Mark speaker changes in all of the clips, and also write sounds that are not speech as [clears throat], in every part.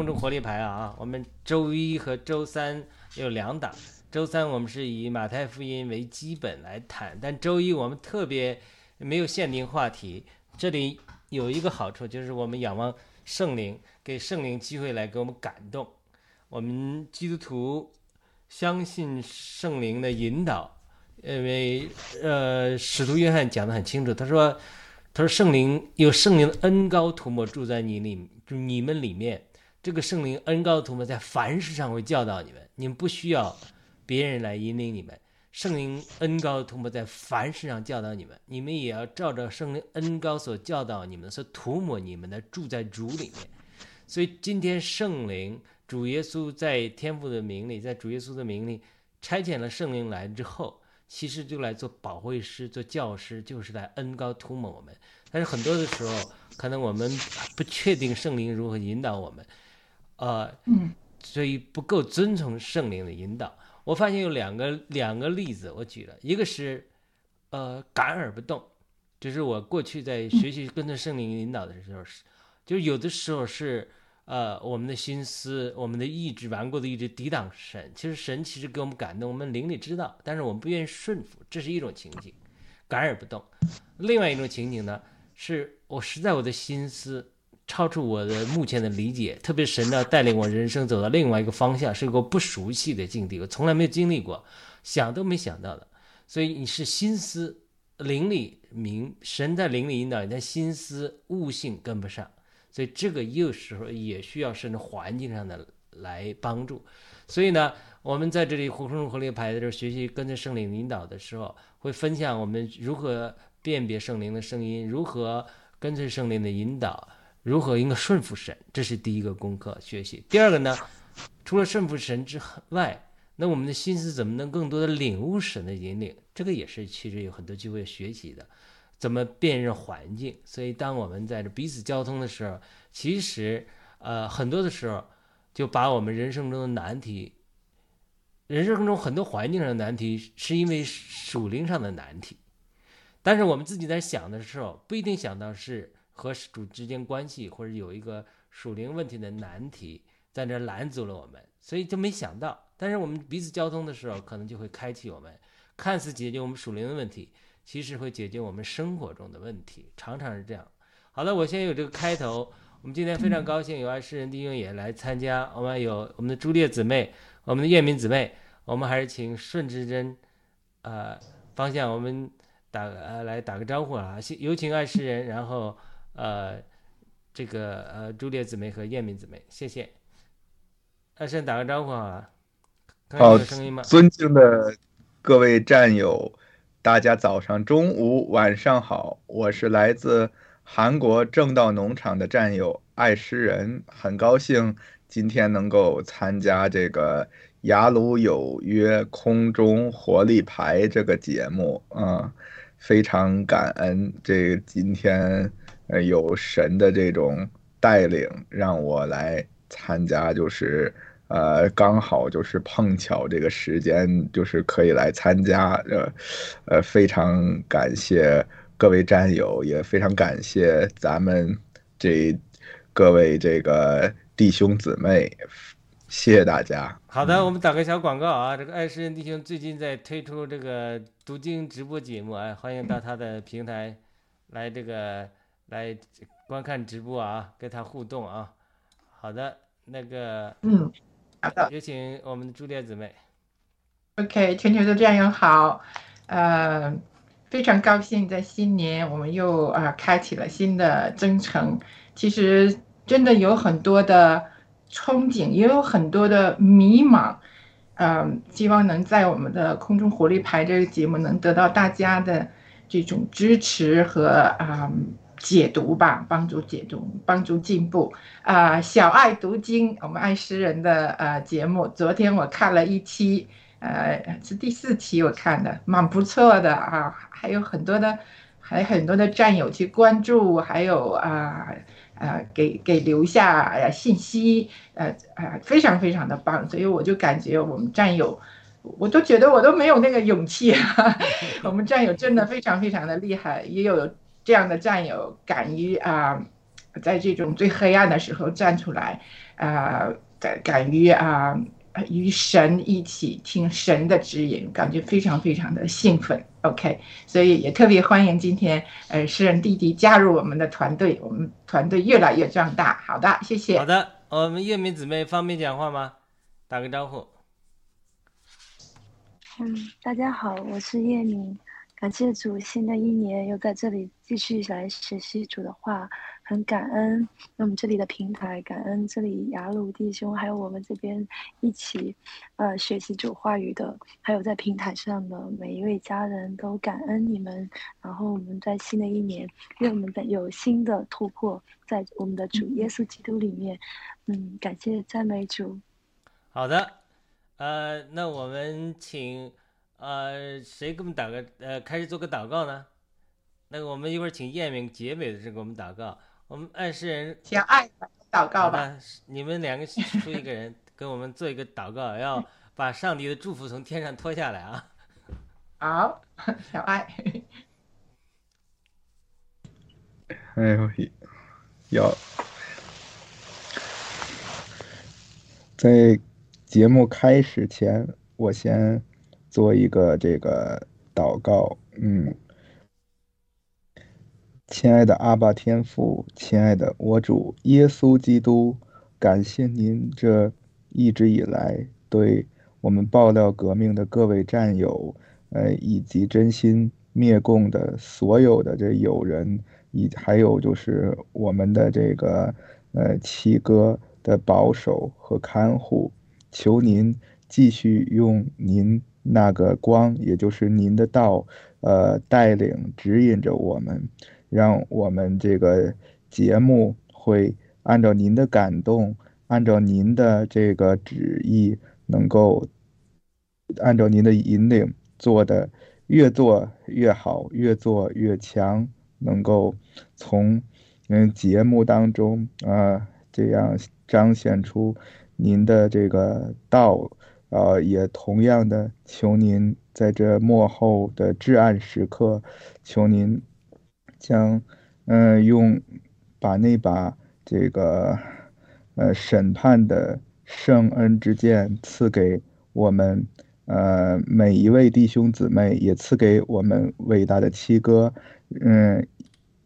Speaker 1: 空中活力牌啊！我们周一和周三有两档，周三我们是以马太福音为基本来谈，但周一我们特别没有限定话题。这里有一个好处，就是我们仰望圣灵，给圣灵机会来给我们感动。我们基督徒相信圣灵的引导，因为呃，使徒约翰讲得很清楚，他说。他说：“圣灵有圣灵的恩高涂抹住在你里，就你们里面。这个圣灵恩高涂抹在凡事上会教导你们，你们不需要别人来引领你们。圣灵恩高涂抹在凡事上教导你们，你们也要照着圣灵恩高所教导你们，所涂抹你们的住在主里面。所以今天圣灵主耶稣在天父的名里，在主耶稣的名里差遣了圣灵来之后。”其实就来做保会师、做教师，就是来恩高涂抹我们。但是很多的时候，可能我们不确定圣灵如何引导我们，呃，所以不够遵从圣灵的引导。我发现有两个两个例子，我举了一个是，呃，感而不动，就是我过去在学习跟着圣灵引导的时候，是，就是有的时候是。呃，我们的心思，我们的意志，顽固的意志抵挡神。其实神其实给我们感动，我们灵里知道，但是我们不愿意顺服，这是一种情景，感而不动。另外一种情景呢，是我实在我的心思超出我的目前的理解，特别神呢带领我人生走到另外一个方向，是一个不熟悉的境地，我从来没有经历过，想都没想到的。所以你是心思灵里明，神在灵里引导你，但心思悟性跟不上。所以这个有时候也需要甚至环境上的来帮助。所以呢，我们在这里活生活力牌的时候学习跟着圣灵引导的时候，会分享我们如何辨别圣灵的声音，如何跟随圣灵的引导，如何应该顺服神，这是第一个功课学习。第二个呢，除了顺服神之外，那我们的心思怎么能更多的领悟神的引领？这个也是其实有很多机会学习的。怎么辨认环境？所以，当我们在这彼此交通的时候，其实，呃，很多的时候，就把我们人生中的难题，人生中很多环境上的难题，是因为属灵上的难题。但是我们自己在想的时候，不一定想到是和主之间关系，或者有一个属灵问题的难题在那拦阻了我们，所以就没想到。但是我们彼此交通的时候，可能就会开启我们，看似解决我们属灵的问题。其实会解决我们生活中的问题，常常是这样。好的，我先有这个开头。我们今天非常高兴有爱诗人弟兄也来参加。我们有我们的朱烈姊妹，我们的叶明姊妹。我们还是请顺之真，呃，方向我们打呃来打个招呼啊。有请爱诗人，然后呃这个呃朱烈姊妹和燕明姊妹，谢谢。爱诗人打个招呼好了。
Speaker 2: 好，
Speaker 1: 声音吗？
Speaker 2: 尊敬的各位战友。大家早上、中午、晚上好，我是来自韩国正道农场的战友爱诗人，很高兴今天能够参加这个雅鲁有约空中活力牌这个节目啊，非常感恩这今天呃有神的这种带领，让我来参加，就是。呃，刚好就是碰巧这个时间，就是可以来参加，呃，呃，非常感谢各位战友，也非常感谢咱们这各位这个弟兄姊妹，谢谢大家。
Speaker 1: 好的，我们打个小广告啊，这个爱诗人弟兄最近在推出这个读经直播节目啊，欢迎到他的平台来这个来观看直播啊，跟他互动啊。好的，那个
Speaker 3: 嗯，好的
Speaker 1: 有请我们的朱烈姊妹。
Speaker 3: ，OK，全球的战友好，呃，非常高兴在新年我们又啊、呃开启了新的征程。其实真的有很多的憧憬，也有很多的迷茫。嗯，希望能在我们的空中活力牌这个节目能得到大家的这种支持和啊、解读吧，帮助解读，帮助进步。啊、小爱读经，我们爱诗人的呃节目，昨天我看了一期，呃，是第四期我看的，蛮不错的啊，还有很多的，还很多的战友去关注，还有啊。呃，给给留下呃信息，呃呃，非常非常的棒，所以我就感觉我们战友，我都觉得我都没有那个勇气，[laughs] 我们战友真的非常非常的厉害，也有这样的战友敢于啊、在这种最黑暗的时候站出来，啊、敢敢于啊、与神一起听神的指引，感觉非常非常的兴奋。OK，所以也特别欢迎今天呃诗人弟弟加入我们的团队，我们团队越来越壮大。好的，谢谢
Speaker 1: 好。的，我们叶明姊妹方便讲话吗？打个招呼。
Speaker 4: 嗯，大家好，我是叶明，感谢主，新的一年又在这里继续来学习主的话，很感恩那我们这里的平台，感恩这里雅鲁弟兄，还有我们这边一起呃学习主话语的，还有在平台上的每一位家人都感恩你们。然后我们在新的一年，愿我们的有新的突破，在我们的主耶稣基督里面，嗯，感谢赞美主。
Speaker 1: 好的，呃，那我们请呃谁给我们打个呃开始做个祷告呢？那个我们一会儿请叶明结尾的时候给我们祷告。我们爱诗人
Speaker 3: 请爱祷告吧。
Speaker 1: 你们两个出一个人跟我们做一个祷告，要把上帝的祝福从天上拖下来啊！
Speaker 3: 好，小爱。
Speaker 2: 哎呦，要在节目开始前，我先做一个这个祷告。嗯，亲爱的阿爸天父，亲爱的我主耶稣基督，感谢您这一直以来对我们爆料革命的各位战友，呃，以及真心灭共的所有的这友人。以还有就是我们的这个呃七哥的保守和看护，求您继续用您那个光，也就是您的道，呃带领指引着我们，让我们这个节目会按照您的感动，按照您的这个旨意，能够按照您的引领做的越做越好，越做越强。能够从嗯节目当中啊这样彰显出您的这个道，呃也同样的求您在这幕后的至暗时刻，求您将嗯用把那把这个呃审判的圣恩之剑赐给我们呃每一位弟兄姊妹，也赐给我们伟大的七哥。嗯，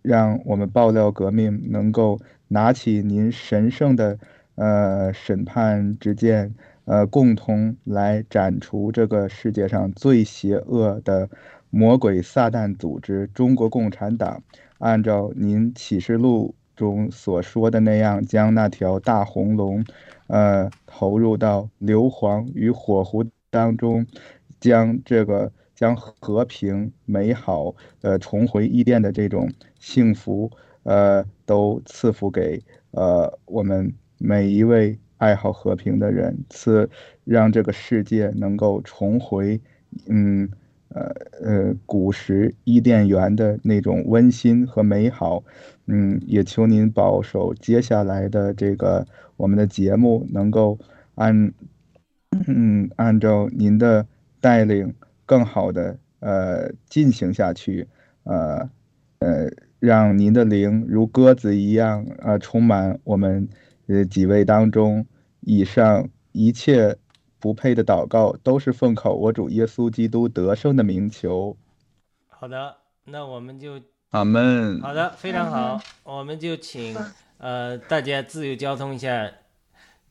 Speaker 2: 让我们爆料革命能够拿起您神圣的呃审判之剑，呃，共同来斩除这个世界上最邪恶的魔鬼撒旦组织——中国共产党。按照您启示录中所说的那样，将那条大红龙，呃，投入到硫磺与火湖当中，将这个。将和平、美好，呃，重回伊甸的这种幸福，呃，都赐福给呃我们每一位爱好和平的人，赐让这个世界能够重回，嗯，呃呃，古时伊甸园的那种温馨和美好，嗯，也求您保守接下来的这个我们的节目能够按，嗯，按照您的带领。更好的呃进行下去，呃呃，让您的灵如鸽子一样呃充满我们呃几位当中以上一切不配的祷告，都是奉靠我主耶稣基督得胜的名求。
Speaker 1: 好的，那我们就
Speaker 2: 阿门。
Speaker 1: 好的，非常好，我们就请呃大家自由交通一下，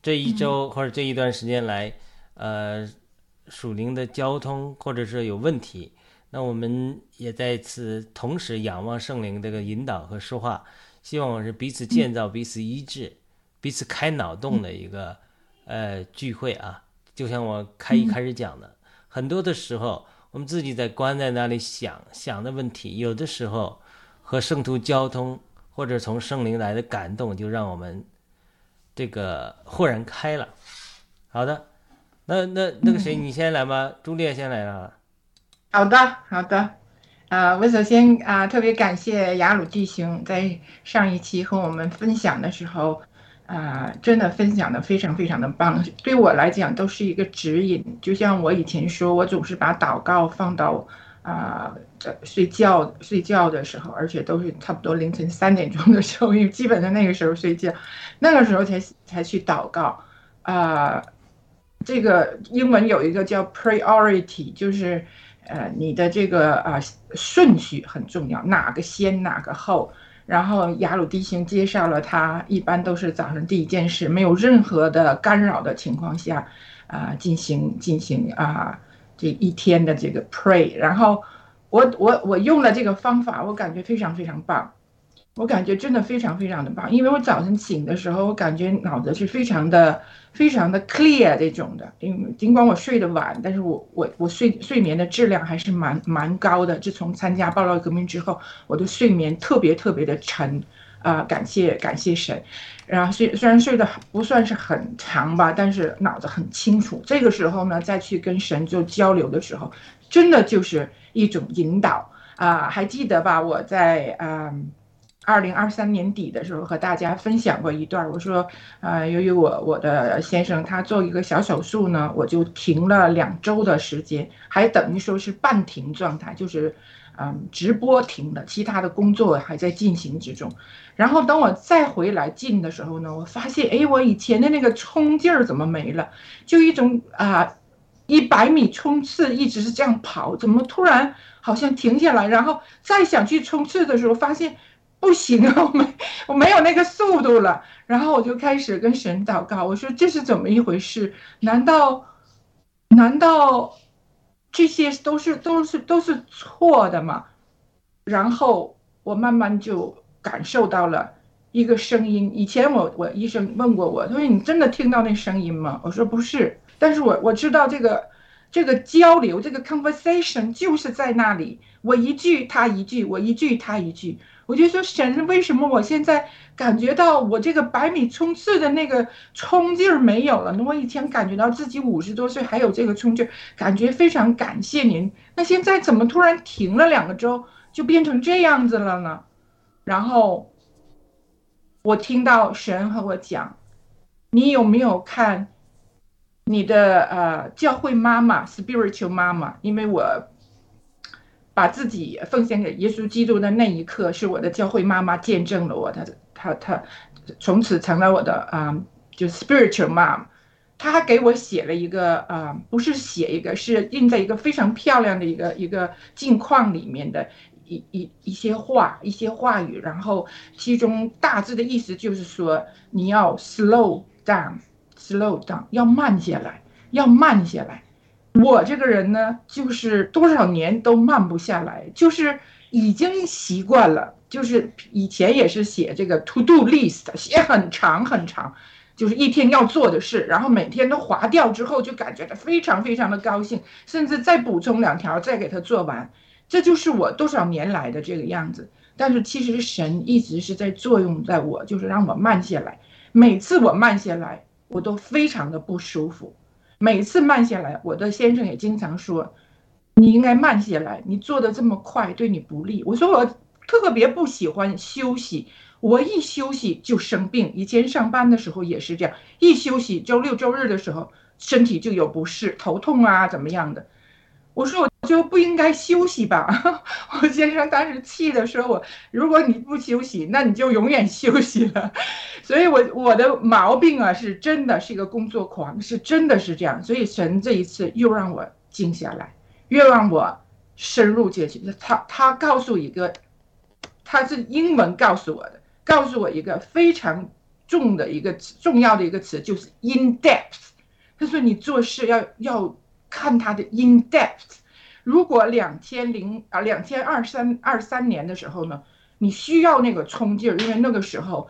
Speaker 1: 这一周或者这一段时间来，呃属灵的交通或者是有问题，那我们也在此同时仰望圣灵这个引导和说话，希望我是彼此建造、彼此医治、彼此开脑洞的一个呃聚会啊。就像我开一开始讲的，很多的时候我们自己在关在那里想想的问题，有的时候和圣徒交通或者从圣灵来的感动，就让我们这个豁然开朗。好的，那那那个谁，你先来吧，朱丽先来了。
Speaker 3: 好的，好的。啊、我首先啊、特别感谢雅鲁弟兄在上一期和我们分享的时候，啊、真的分享的非常非常的棒，对我来讲都是一个指引。就像我以前说，我总是把祷告放到啊、呃睡觉睡觉的时候，而且都是差不多凌晨三点钟的时候，因为基本上那个时候睡觉，那个时候才才去祷告啊、这个英文有一个叫 priority，就是呃你的这个啊、顺序很重要，哪个先哪个后。然后雅鲁弟兄介绍了他一般都是早上第一件事，没有任何的干扰的情况下，啊、进行进行啊、这一天的这个 pray。然后我我我用了这个方法，我感觉非常非常棒。我感觉真的非常非常的棒，因为我早晨醒的时候，我感觉脑子是非常的、非常的 clear 这种的。因为尽管我睡得晚，但是我我我睡睡眠的质量还是蛮蛮高的。自从参加暴乱革命之后，我的睡眠特别特别的沉，啊、感谢感谢神。然后虽虽然睡得不算是很长吧，但是脑子很清楚。这个时候呢，再去跟神做交流的时候，真的就是一种引导啊、还记得吧？我在嗯。二零二三年底的时候和大家分享过一段，我说，呃，由于我我的先生他做一个小手术呢，我就停了两周的时间，还等于说是半停状态，就是，嗯，直播停了，其他的工作还在进行之中。然后等我再回来进的时候呢，我发现，哎，我以前的那个冲劲儿怎么没了？就一种啊，一百米冲刺一直是这样跑，怎么突然好像停下来，然后再想去冲刺的时候，发现。不行啊，[laughs] 我没我没有那个速度了。然后我就开始跟神祷告，我说这是怎么一回事？难道难道这些都是都是都是错的吗？然后我慢慢就感受到了一个声音。以前我我医生问过我，他说你真的听到那声音吗？我说不是，但是我我知道这个这个交流，这个 conversation 就是在那里，我一句他一句，我一句他一句。我就说神，为什么我现在感觉到我这个百米冲刺的那个冲劲儿没有了呢？我以前感觉到自己五十多岁还有这个冲劲儿，感觉非常感谢您。那现在怎么突然停了两个周，就变成这样子了呢？然后我听到神和我讲，你有没有看你的呃教会妈妈 spiritual 妈妈？因为我。把自己奉献给耶稣基督的那一刻，是我的教会妈妈见证了我，她她她从此成了我的啊、就 spiritual mom。她还给我写了一个啊、不是写一个，是印在一个非常漂亮的一个一个镜框里面的一一一些话，一些话语，然后其中大致的意思就是说，你要 slow down，slow down，要慢下来，要慢下来。我这个人呢，就是多少年都慢不下来，就是已经习惯了，就是以前也是写这个 to do list，写很长很长，就是一天要做的事，然后每天都划掉之后，就感觉到非常非常的高兴，甚至再补充两条，再给它做完，这就是我多少年来的这个样子。但是其实神一直是在作用在我，就是让我慢下来。每次我慢下来，我都非常的不舒服。每次慢下来，我的先生也经常说：“你应该慢下来，你做的这么快对你不利。”我说我特别不喜欢休息，我一休息就生病。以前上班的时候也是这样，一休息周六周日的时候身体就有不适，头痛啊怎么样的。我说我就不应该休息吧？[laughs] 我先生当时气的说我，如果你不休息，那你就永远休息了。[laughs] 所以我我的毛病啊，是真的是一个工作狂，是真的是这样。所以神这一次又让我静下来，又让我深入进去。他他告诉一个，他是英文告诉我的，告诉我一个非常重的一个重要的一个词，就是 in depth。他说你做事要要看他的 in depth。如果两千零啊两千二三二三年的时候呢，你需要那个冲劲儿，因为那个时候，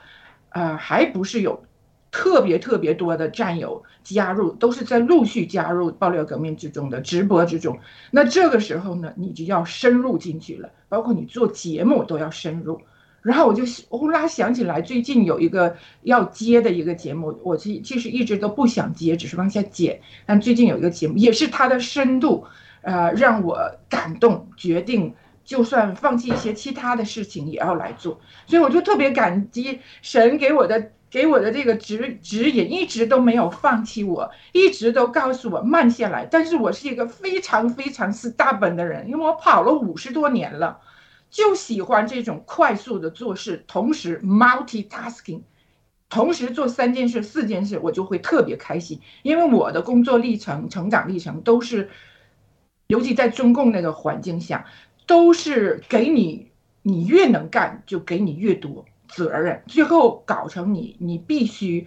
Speaker 3: 呃，还不是有特别特别多的战友加入，都是在陆续加入爆料革命之中的直播之中。那这个时候呢，你就要深入进去了，包括你做节目都要深入。然后我就忽啦想起来，最近有一个要接的一个节目，我其其实一直都不想接，只是往下剪。但最近有一个节目，也是它的深度。呃，让我感动，决定就算放弃一些其他的事情也要来做，所以我就特别感激神给我的给我的这个指指引，一直都没有放弃我，一直都告诉我慢下来。但是我是一个非常非常死大本的人，因为我跑了五十多年了，就喜欢这种快速的做事，同时 multitasking，同时做三件事、四件事，我就会特别开心，因为我的工作历程、成长历程都是。尤其在中共那个环境下，都是给你，你越能干就给你越多责任，最后搞成你你必须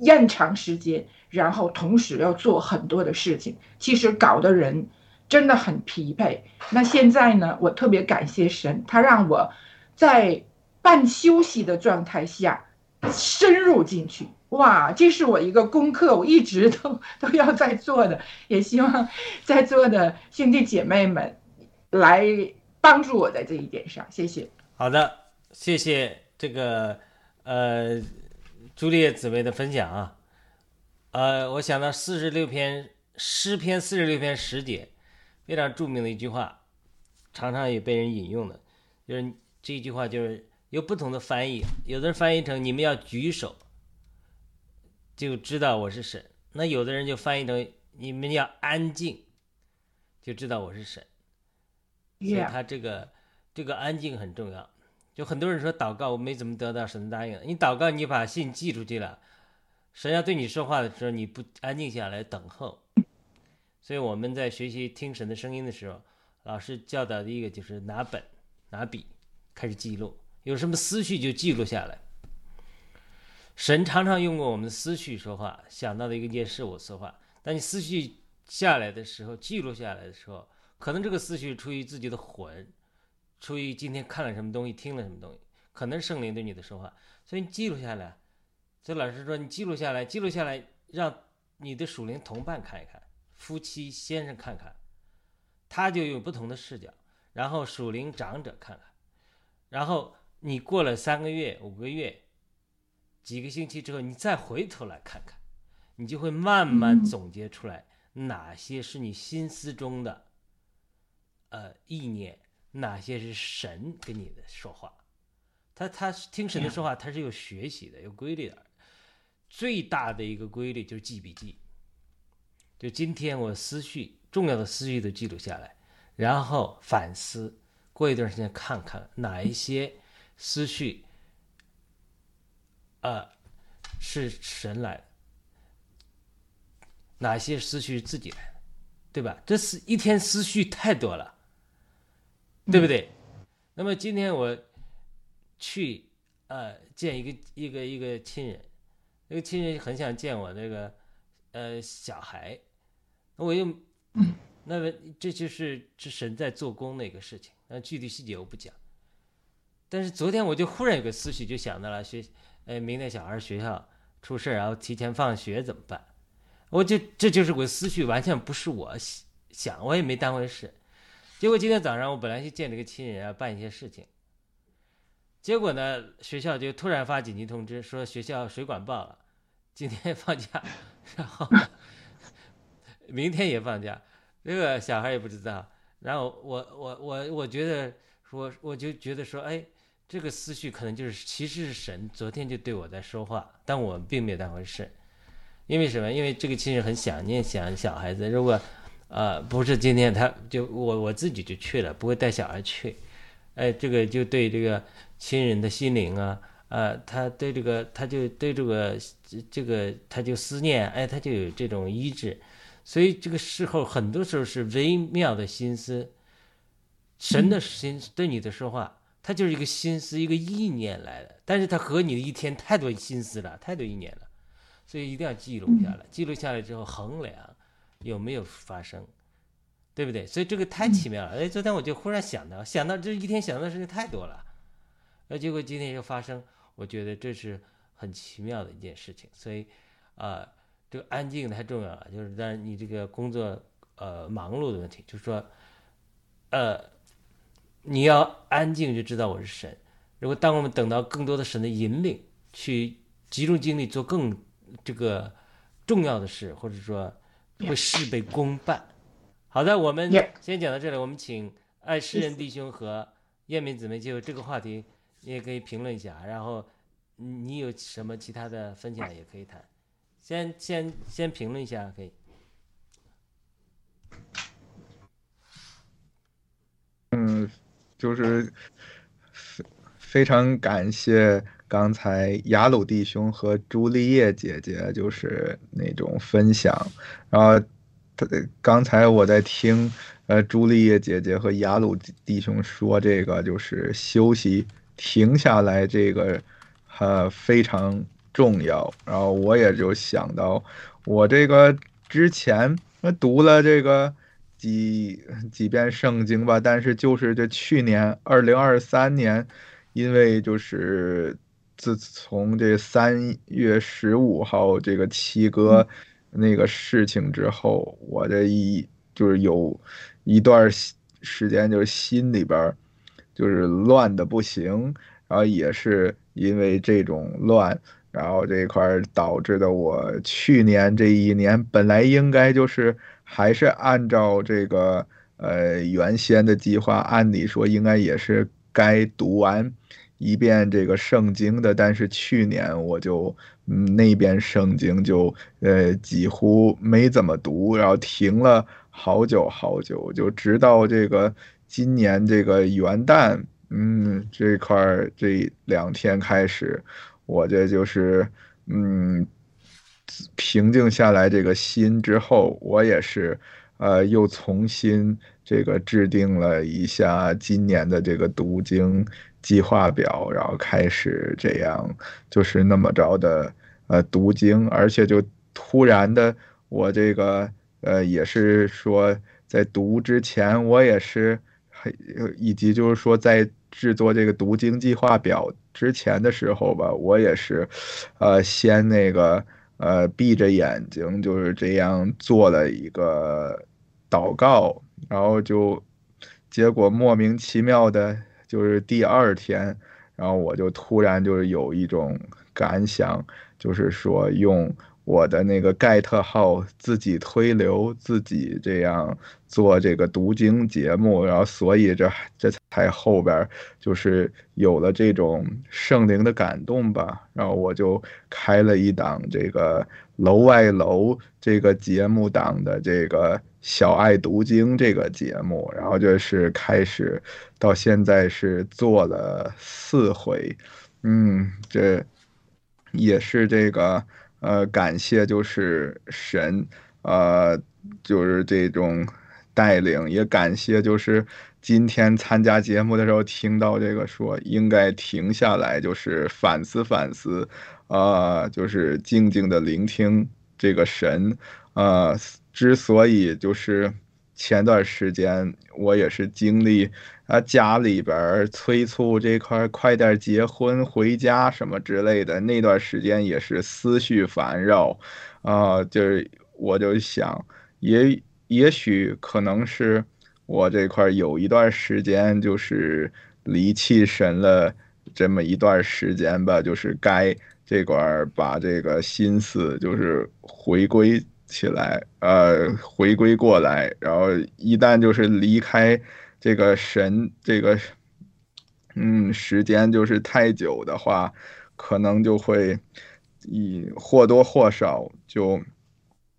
Speaker 3: 延长时间，然后同时要做很多的事情，其实搞得人真的很疲惫。那现在呢，我特别感谢神，他让我在半休息的状态下深入进去。哇，这是我一个功课，我一直都都要在做的，也希望在座的兄弟姐妹们来帮助我在这一点上，谢谢。
Speaker 1: 好的，谢谢这个呃朱丽叶紫薇的分享啊，呃，我想到四十六篇诗篇四十六篇十节，非常著名的一句话，常常也被人引用的，就是这一句话就是有不同的翻译，有的人翻译成你们要举手。就知道我是神，那有的人就翻译成你们要安静，就知道我是神。所以他这个这个安静很重要。就很多人说祷告我没怎么得到神答应，你祷告你把信寄出去了，神要对你说话的时候你不安静下来等候。所以我们在学习听神的声音的时候，老师教导的一个就是拿本拿笔开始记录，有什么思绪就记录下来。神常常用过我们的思绪说话，想到的一个件事物说话。当你思绪下来的时候，记录下来的时候，可能这个思绪出于自己的魂，出于今天看了什么东西，听了什么东西，可能圣灵对你的说话，所以你记录下来。所以老师说，你记录下来，记录下来，让你的属灵同伴看一看，夫妻先生看看，他就有不同的视角。然后属灵长者看看，然后你过了三个月、五个月。几个星期之后，你再回头来看看，你就会慢慢总结出来哪些是你心思中的，呃，意念，哪些是神跟你的说话。他他听神的说话，他是有学习的，有规律的。最大的一个规律就是记笔记，就今天我思绪重要的思绪都记录下来，然后反思，过一段时间看看哪一些思绪。呃，是神来的，哪些思绪自己来的，对吧？这是一天思绪太多了，对不对？那么今天我去呃见一个一个一个亲人，那个亲人很想见我那个呃小孩，我又 [clears throat] 那么这就是这神在做工的一个事情，那具体细节我不讲。但是昨天我就忽然有个思绪，就想到了学。哎，明天小孩学校出事然后提前放学怎么办？我就这就是我思绪，完全不是我想，我也没当回事。结果今天早上我本来去见这个亲人啊，办一些事情，结果呢，学校就突然发紧急通知，说学校水管爆了，今天放假，[laughs] 然后明天也放假，这个小孩也不知道。然后我我我我觉得说，我就觉得说，哎。这个思绪可能就是，其实是神昨天就对我在说话，但我并没有当回事。因为什么？因为这个亲人很想念想小孩子。如果呃，不是今天他就我我自己就去了，不会带小孩去，哎，这个就对这个亲人的心灵啊，呃，他对这个他就对这个这个他就思念，哎，他就有这种医治，所以这个时候很多时候是微妙的心思，神的心对你的说话，他就是一个心思一个意念来的，但是它和你的一天太多心思了，太多意念了，所以一定要记录下来，记录下来之后衡量。有没有发生，对不对？所以这个太奇妙了。哎，昨天我就忽然想到，想到这一天想到的事情太多了，呃，结果今天又发生，我觉得这是很奇妙的一件事情。所以，啊，这个安静太重要了。就是当然你这个工作呃忙碌的问题，就是说，呃，你要安静就知道我是神。如果当我们等到更多的神的引领，去集中精力做更这个重要的事，或者说。会事倍功半。好的，我们先讲到这里。我们请爱诗人弟兄和燕民姊妹就这个话题，你也可以评论一下。然后你有什么其他的分享也可以谈。先先先评论一下，可以。
Speaker 2: 嗯，就是非非常感谢。刚才雅鲁弟兄和朱丽叶姐姐就是那种分享，然后刚才我在听，呃，朱丽叶姐姐和雅鲁弟兄说这个就是休息停下来，这个呃非常重要。然后我也就想到，我这个之前读了这个几几遍圣经吧，但是就是这去年二零二三年，因为就是。自从这三月十五号这个七哥那个事情之后，我这一就是有一段时间就是心里边就是乱的不行，然后也是因为这种乱，然后这块导致的我去年这一年本来应该就是还是按照这个呃原先的计划，按理说应该也是该读完。一遍这个圣经的，但是去年我就嗯那边圣经就呃几乎没怎么读，然后停了好久好久，就直到这个今年这个元旦，嗯这块儿这两天开始，我这就是嗯平静下来这个心之后，我也是呃又重新这个制定了一下今年的这个读经。计划表，然后开始这样，就是那么着的，呃，读经，而且就突然的，我这个，呃，也是说在读之前，我也是，以及就是说在制作这个读经计划表之前的时候吧，我也是，呃，先那个，呃，闭着眼睛就是这样做了一个祷告，然后就，结果莫名其妙的。就是第二天，然后我就突然就是有一种感想，就是说用我的那个盖特号自己推流，自己这样做这个读经节目，然后所以这这才后边就是有了这种圣灵的感动吧，然后我就开了一档这个楼外楼这个节目档的这个。小爱读经这个节目，然后就是开始到现在是做了四回，嗯，这也是这个呃感谢就是神，呃就是这种带领，也感谢就是今天参加节目的时候听到这个说应该停下来，就是反思反思，呃，就是静静的聆听这个神，呃。之所以就是前段时间我也是经历啊家里边催促这块快点结婚回家什么之类的那段时间也是思绪烦扰，啊就是我就想也也许可能是我这块有一段时间就是离弃神了这么一段时间吧，就是该这块把这个心思就是回归。起来，呃，回归过来，然后一旦就是离开这个神，这个，嗯，时间就是太久的话，可能就会以或多或少就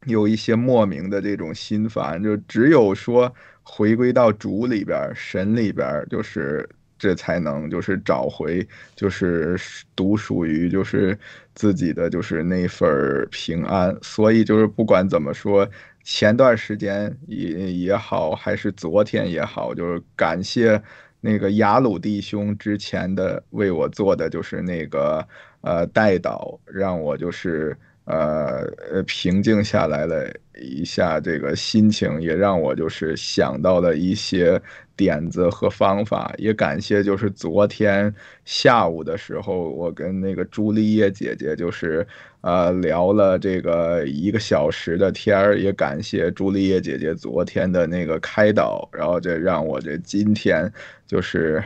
Speaker 2: 有一些莫名的这种心烦，就只有说回归到主里边、神里边，就是这才能就是找回，就是独属于就是自己的就是那份平安。所以就是不管怎么说，前段时间也也好，还是昨天也好，就是感谢那个雅鲁弟兄之前的为我做的就是那个呃带导，让我就是。呃，平静下来了一下，这个心情也让我就是想到了一些点子和方法，也感谢就是昨天下午的时候，我跟那个朱丽叶姐姐就是呃聊了这个一个小时的天儿，也感谢朱丽叶姐姐昨天的那个开导，然后这让我这今天就是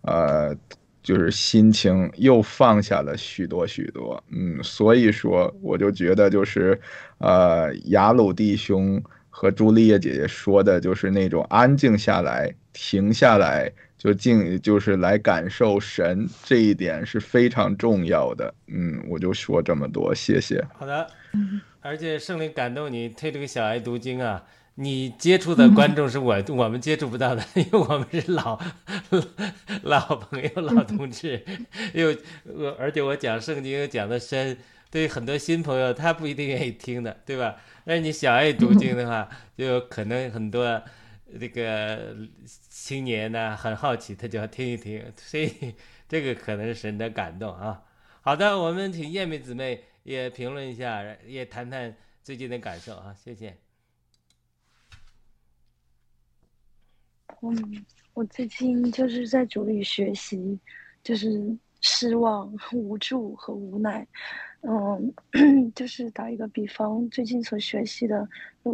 Speaker 2: 呃。就是心情又放下了许多许多，嗯，所以说我就觉得就是，呃，雅鲁弟兄和朱丽叶姐姐说的就是那种安静下来、停下来，就静，就是来感受神这一点是非常重要的，嗯，我就说这么多，谢谢。
Speaker 1: 好的，而且圣灵感动你推这个小爱读经啊。你接触的观众是我 [laughs] 我们接触不到的，因为我们是老 [laughs] 老朋友、老同志，又我而且我讲圣经讲的深，对于很多新朋友他不一定愿意听的，对吧？那你小爱读经的话，就可能很多这个青年呢很好奇，他就要听一听，所以这个可能是神的感动啊。好的，我们请燕妹姊妹也评论一下，也谈谈最近的感受啊，谢谢。
Speaker 4: 嗯，我最近就是在主里学习，就是失望、无助和无奈。嗯，[clears throat] 就是打一个比方，最近所学习的，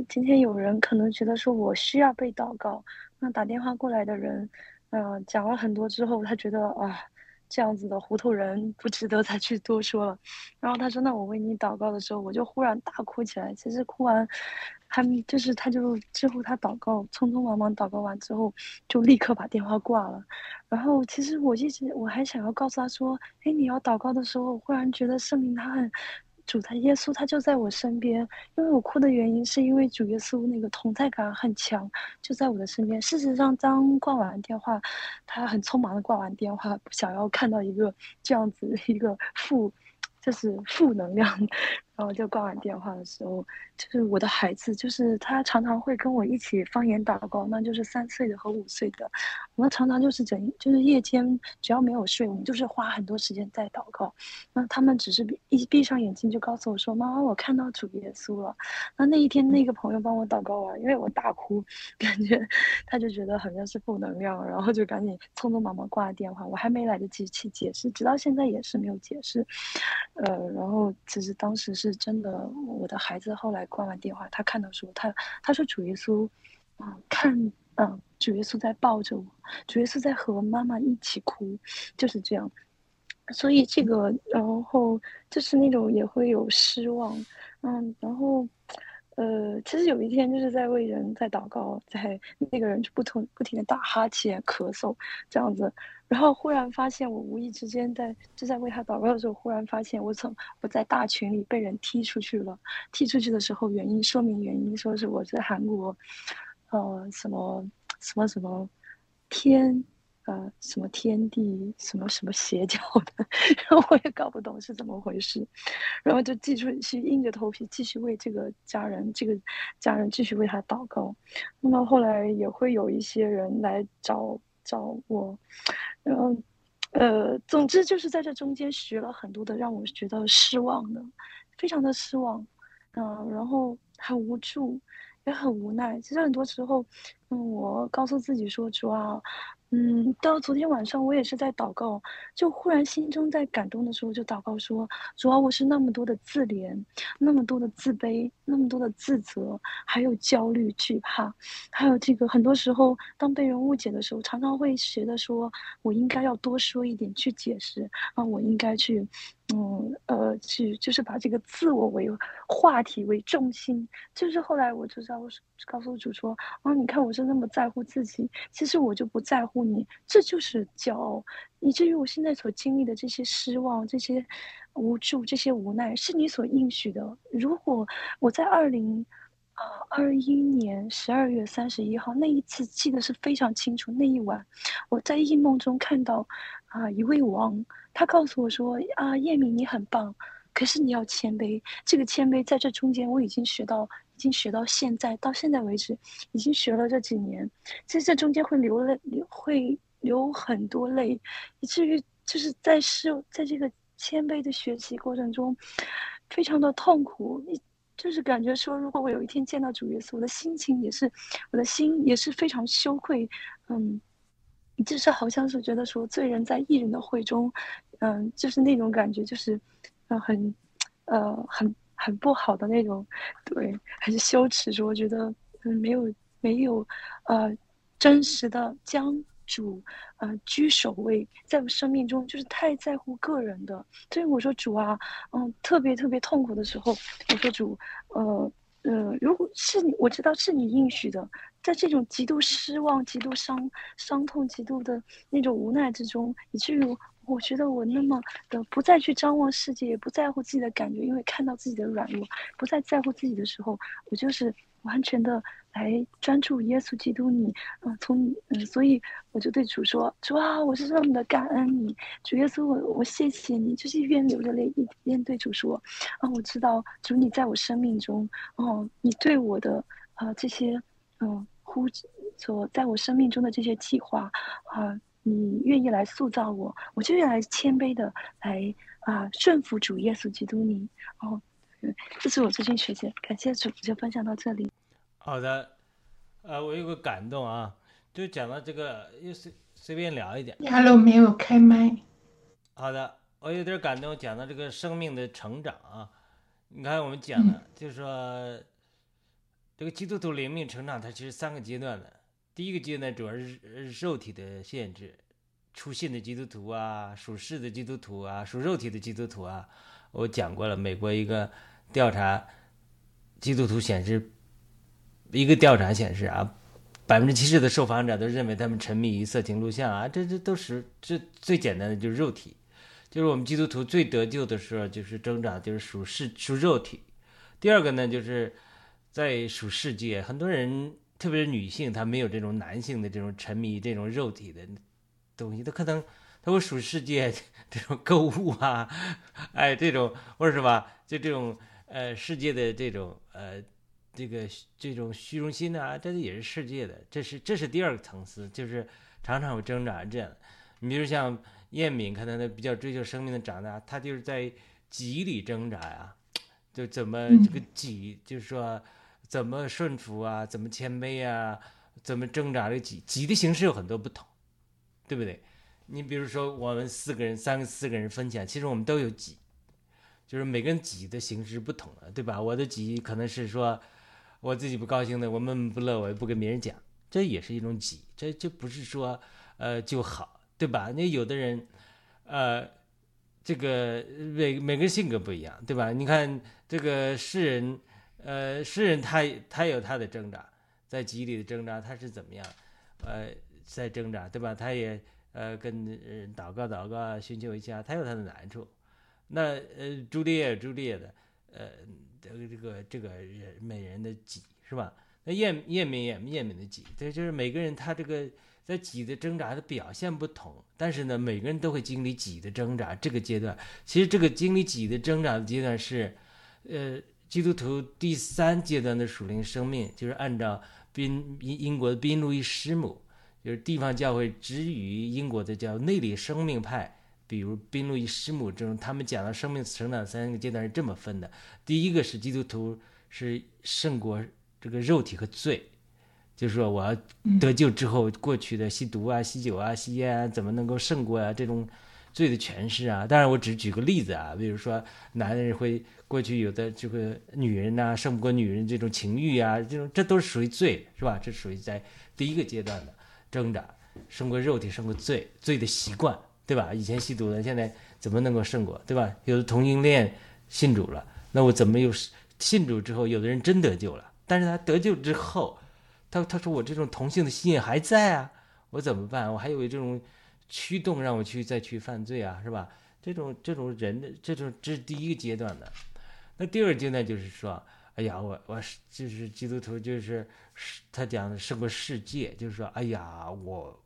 Speaker 4: 今天有人可能觉得说我需要被祷告，那打电话过来的人，嗯，讲了很多之后，他觉得啊，这样子的糊涂人不值得再去多说了。然后他说：“那我为你祷告的时候，我就忽然大哭起来。”其实哭完。他就是，他就之后他祷告，匆匆忙忙祷告完之后，就立刻把电话挂了。然后其实我一直我还想要告诉他说，哎，你要祷告的时候，忽然觉得圣灵他很主他耶稣他就在我身边。因为我哭的原因是因为主耶稣那个同在感很强，就在我的身边。事实上，当挂完电话，他很匆忙的挂完电话，不想要看到一个这样子一个负，就是负能量。然后就挂完电话的时候，就是我的孩子，就是他常常会跟我一起方言祷告，那就是三岁的和五岁的，我们常常就是整，就是夜间只要没有睡，我们就是花很多时间在祷告。那他们只是一闭上眼睛就告诉我说：“妈妈，我看到主耶稣了。”那那一天那个朋友帮我祷告完，因为我大哭，感觉他就觉得好像是负能量，然后就赶紧匆匆忙忙挂了电话。我还没来得及去解释，直到现在也是没有解释。呃，然后其实当时是。真的，我的孩子后来挂完电话，他看到说他他说主耶稣，啊看嗯主耶稣在抱着我，主耶稣在和妈妈一起哭，就是这样。所以这个然后就是那种也会有失望，嗯，然后呃其实有一天就是在为人在祷告，在那个人就不同不停的打哈欠咳嗽这样子。然后忽然发现，我无意之间在就在为他祷告的时候，忽然发现我从我在大群里被人踢出去了。踢出去的时候，原因说明原因，说是我在韩国，呃，什么什么什么天，呃，什么天地，什么什么邪教的，[laughs] 然后我也搞不懂是怎么回事，然后就继续去硬着头皮继续为这个家人，这个家人继续为他祷告。那么后来也会有一些人来找。找我，然后，呃，总之就是在这中间学了很多的，让我觉得失望的，非常的失望，嗯，然后很无助，也很无奈。其实很多时候，我告诉自己说，主啊。嗯，到昨天晚上我也是在祷告，就忽然心中在感动的时候就祷告说：主要我是那么多的自怜，那么多的自卑，那么多的自责，还有焦虑、惧怕，还有这个很多时候当被人误解的时候，常常会觉得说我应该要多说一点去解释啊，我应该去。嗯，呃，去就是把这个自我为话题为重心，就是后来我就知道，我告诉主说，啊，你看我是那么在乎自己，其实我就不在乎你，这就是骄傲。以至于我现在所经历的这些失望、这些无助、这些无奈，是你所应许的。如果我在二零啊二一年十二月三十一号那一次记得是非常清楚，那一晚我在异梦中看到啊一位王，他告诉我说啊叶敏你很棒。可是你要谦卑，这个谦卑在这中间我已经学到，已经学到现在，到现在为止，已经学了这几年。其实这中间会流泪，流会流很多泪，以至于就是在是在这个谦卑的学习过程中，非常的痛苦。你就是感觉说，如果我有一天见到主耶稣，我的心情也是，我的心也是非常羞愧。嗯，就是好像是觉得说，罪人在异人的会中，嗯，就是那种感觉，就是。呃，很，呃，很很不好的那种，对，很羞耻。说我觉得，嗯，没有没有，呃，真实的将主，呃，居首位，在我生命中就是太在乎个人的。所以我说主啊，嗯，特别特别痛苦的时候，我说主，呃，呃，如果是你，我知道是你应许的，在这种极度失望、极度伤伤痛、极度的那种无奈之中，以至于。我觉得我那么的不再去张望世界，也不在乎自己的感觉，因为看到自己的软弱，不再在乎自己的时候，我就是完全的来专注耶稣基督你，嗯，从嗯，所以我就对主说，主啊，我是这么的感恩你，主耶稣，我我谢谢你，就是一边流着泪一边对主说，啊，我知道主你在我生命中，哦，你对我的啊这些嗯呼所在我生命中的这些计划啊。你愿意来塑造我，我就愿来谦卑的来啊顺服主耶稣基督你哦，这是我最近学习，感谢主，就分享到这里。
Speaker 1: 好的，呃，我有个感动啊，就讲到这个，又随随便聊一点。
Speaker 3: Hello，没有开麦。
Speaker 1: 好的，我有点感动，讲到这个生命的成长啊。你看我们讲的，就是说这个基督徒灵命成长，它其实三个阶段的。第一个阶段主要是肉体的限制，出信的基督徒啊，属世的基督徒啊，属肉体的基督徒啊，我讲过了。美国一个调查，基督徒显示，一个调查显示啊，百分之七十的受访者都认为他们沉迷于色情录像啊，这这都是这最简单的就是肉体，就是我们基督徒最得救的时候就是挣扎，就是属世属肉体。第二个呢，就是在属世界，很多人。特别是女性，她没有这种男性的这种沉迷这种肉体的东西，她可能她会数世界这种购物啊，哎，这种或者什么，就这种呃世界的这种呃这个这种虚荣心啊，这也是世界的，这是这是第二个层次，就是常常有挣扎这样。你比如像燕敏，可能她比较追求生命的长大，她就是在己里挣扎呀，就怎么这个己，就是说。怎么顺服啊？怎么谦卑啊？怎么挣扎？这己己的形式有很多不同，对不对？你比如说，我们四个人、三个、四个人分享，其实我们都有挤，就是每个人挤的形式不同了，对吧？我的挤可能是说，我自己不高兴的，我闷闷不乐，我也不跟别人讲，这也是一种挤，这这不是说呃就好，对吧？那有的人，呃，这个每每个人性格不一样，对吧？你看这个诗人。呃，诗人他他有他的挣扎，在集里的挣扎，他是怎么样？呃，在挣扎，对吧？他也呃跟祷告祷告，寻求一下，他有他的难处。那呃，朱丽叶朱丽叶的，呃，这个这个这个人美人的己是吧？那叶叶敏叶叶敏的己，这就是每个人他这个在己的挣扎的表现不同，但是呢，每个人都会经历己的挣扎这个阶段。其实这个经历己的挣扎的阶段是，呃。基督徒第三阶段的属灵生命，就是按照宾英英国的宾路易师母，就是地方教会之于英国的叫内里生命派，比如宾路易师母这种，他们讲的生命成长三个阶段是这么分的：第一个是基督徒是胜过这个肉体和罪，就是说我要得救之后，过去的吸毒啊、吸酒啊、吸烟啊，怎么能够胜过啊这种罪的诠释啊？当然，我只举个例子啊，比如说男人会。过去有的这个女人呐，胜不过女人这种情欲啊，这种这都是属于罪，是吧？这属于在第一个阶段的挣扎，胜过肉体，胜过罪，罪的习惯，对吧？以前吸毒的，现在怎么能够胜过，对吧？有的同性恋信主了，那我怎么又信主之后，有的人真得救了，但是他得救之后，他他说我这种同性的心也还在啊，我怎么办？我还有这种驱动让我去再去犯罪啊，是吧？这种这种人的这种这是第一个阶段的。那第二阶段就是说，哎呀，我我是就是基督徒，就是他讲的胜过世界，就是说，哎呀，我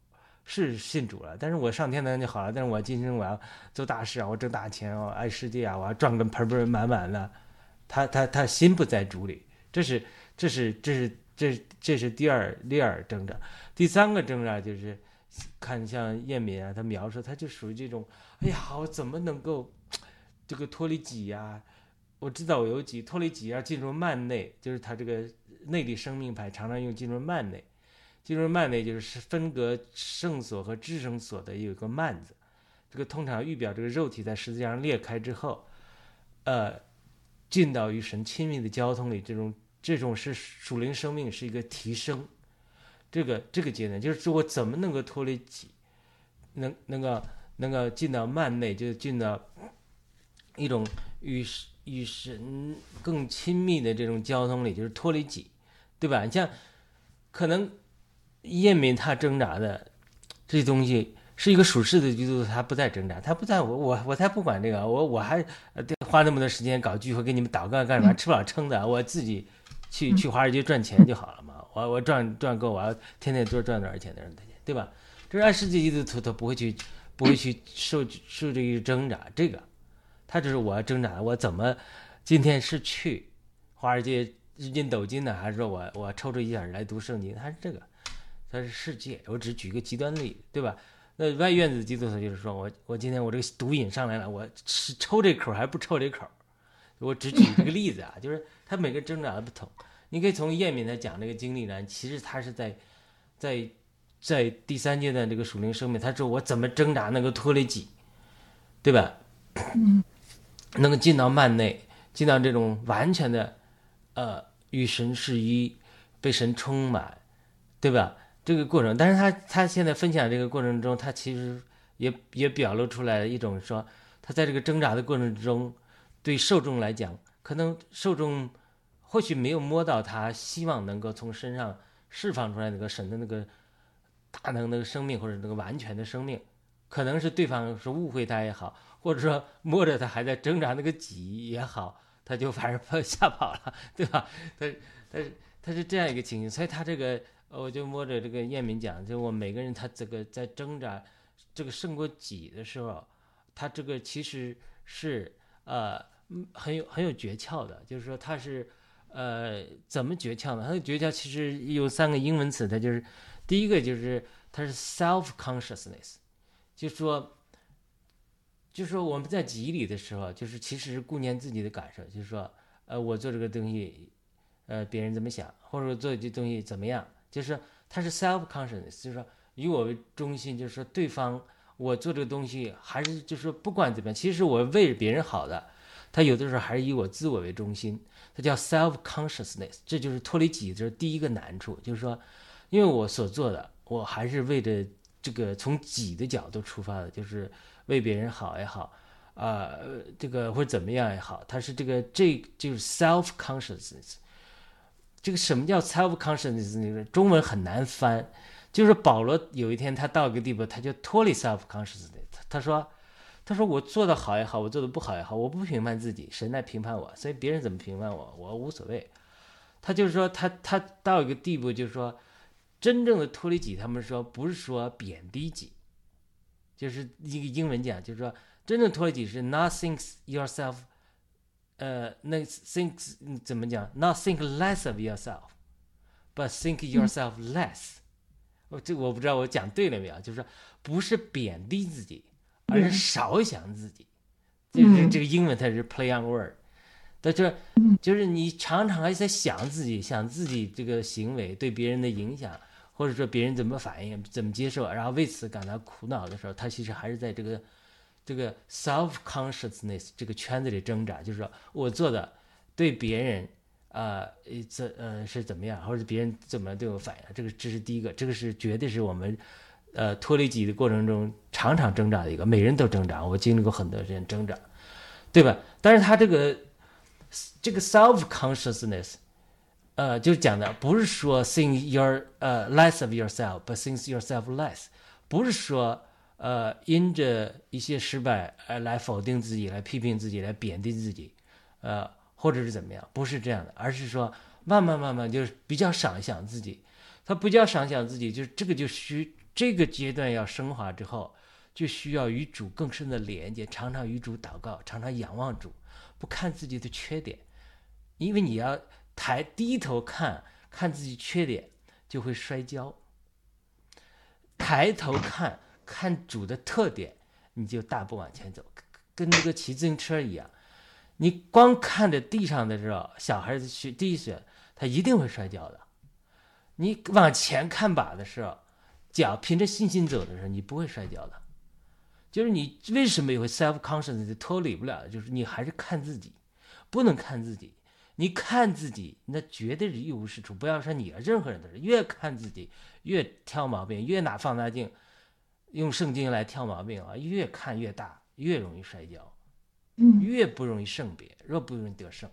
Speaker 1: 是信主了，但是我上天堂就好了，但是我今生我要做大事啊，我挣大钱，我爱世界啊，我要赚个盆盆满满的。他他他心不在主里，这是这是这是这这是第二第二挣扎。第三个挣扎就是看像叶敏啊，他描述他就属于这种，哎呀，我怎么能够 [tsk] 这个脱离己呀、我知道我有己，脱离己要进入慢内，就是他这个内力生命派常常用进入慢内。进入慢内就是分隔圣所和至圣所的有一个慢字，这个通常预表这个肉体在十字架上裂开之后，呃，进到与神亲密的交通里，这种这种是属灵生命是一个提升，这个这个阶段就是说我怎么能够脱离己，能能够能够进到慢内，就进到一种与与神更亲密的这种交通里，就是脱离己，对吧？你像可能叶敏他挣扎的这些东西。是一个属世的基督徒，他不再挣扎，他不在我我我才不管这个，我我还呃对花那么多时间搞聚会给你们祷告干什么？吃不了撑的，我自己去去华尔街赚钱就好了嘛。我我赚赚够，我要天天多赚多少钱的人，对吧？这是按世界基督徒，他不会去不会去受受这个挣扎，这个他只是我要挣扎，我怎么今天是去华尔街日进斗金呢，还是说我我抽出一点来读圣经？他是这个，他是世界。我只举一个极端例子，对吧？那外院子基督徒就是说我我今天我这个毒瘾上来了，我是抽这口还不抽这口？我只举这个例子啊，就是他每个挣扎的不同。你可以从叶敏他讲这个经历呢，其实他是在在在第三阶段这个属灵生命，他说我怎么挣扎能够脱离己，对吧？
Speaker 3: 嗯，
Speaker 1: 能够进到慢内，进到这种完全的呃与神是一，被神充满，对吧？这个过程，但是他他现在分享这个过程中，他其实也也表露出来一种说，他在这个挣扎的过程之中，对受众来讲，可能受众或许没有摸到他希望能够从身上释放出来那个神的那个大能那个生命或者那个完全的生命，可能是对方是误会他也好，或者说摸着他还在挣扎那个己也好，他就反而 [laughs] 吓跑了，对吧？他他他是这样一个情形，所以他这个。我就摸着这个叶明讲，就我每个人他这个在挣扎，这个胜过己的时候，他这个其实是呃很有很有诀窍的，就是说他是呃怎么诀窍呢？他的诀窍其实有三个英文词，它就是第一个就是它是 self consciousness，就是说就是说我们在记忆里的时候，就是其实是顾念自己的感受，就是说呃我做这个东西，呃别人怎么想，或者做这东西怎么样。就是他是 self conscious，就是说以我为中心，就是说对方我做这个东西还是就是说不管怎么样，其实我为别人好的，他有的时候还是以我自我为中心，他叫 self consciousness，这就是脱离己这是第一个难处，就是说因为我所做的我还是为着这个从己的角度出发的，就是为别人好也好，啊这个或者怎么样也好，他是这个这就是 self consciousness。这个什么叫 self consciousness？那个中文很难翻，就是保罗有一天他到一个地步，他就脱离 self consciousness。他说：“他说我做的好也好，我做的不好也好，我不评判自己，神来评判我，所以别人怎么评判我，我无所谓。”他就是说，他他到一个地步，就是说，真正的脱离己，他们说不是说贬低己，就是一个英文讲，就是说，真正脱离己是 not think yourself。呃，那 think 怎么讲？Not think less of yourself, but think yourself less。我这我不知道我讲对了没有？就是说，不是贬低自己，而是少想自己。就是这个英文它是 play on word，它就是就是你常常还在想自己，想自己这个行为对别人的影响，或者说别人怎么反应、怎么接受，然后为此感到苦恼的时候，他其实还是在这个。这个 self consciousness 这个圈子里挣扎，就是说我做的对别人啊，这呃是怎么样，或者别人怎么对我反应，这个这是第一个，这个是绝对是我们呃脱离己的过程中常常挣扎的一个，每人都挣扎，我经历过很多人挣扎，对吧？但是他这个这个 self consciousness，呃，就讲的不是说 think your 呃 less of yourself，but think yourself less，不是说呃因着一些失败而来否定自己、来批评自己、来贬低自己，呃，或者是怎么样，不是这样的，而是说慢慢慢慢就是比较赏想自己。他不叫赏想自己，就是这个就需这个阶段要升华之后，就需要与主更深的连接，常常与主祷告，常常仰望主，不看自己的缺点，因为你要抬低头看看自己缺点，就会摔跤；抬头看看主的特点，你就大步往前走，跟那个骑自行车一样。你光看着地上的时候，小孩子学第一学，他一定会摔跤的。你往前看把的时候，脚凭着信心走的时候，你不会摔跤的。就是你为什么也会 self conscious 脱离不了的，就是你还是看自己，不能看自己。你看自己，那绝对是一无是处。不要说你了，任何人都是，越看自己越挑毛病，越拿放大镜用圣经来挑毛病啊，越看越大，越容易摔跤，
Speaker 3: 嗯
Speaker 1: 越不容易胜别，越不容易得胜。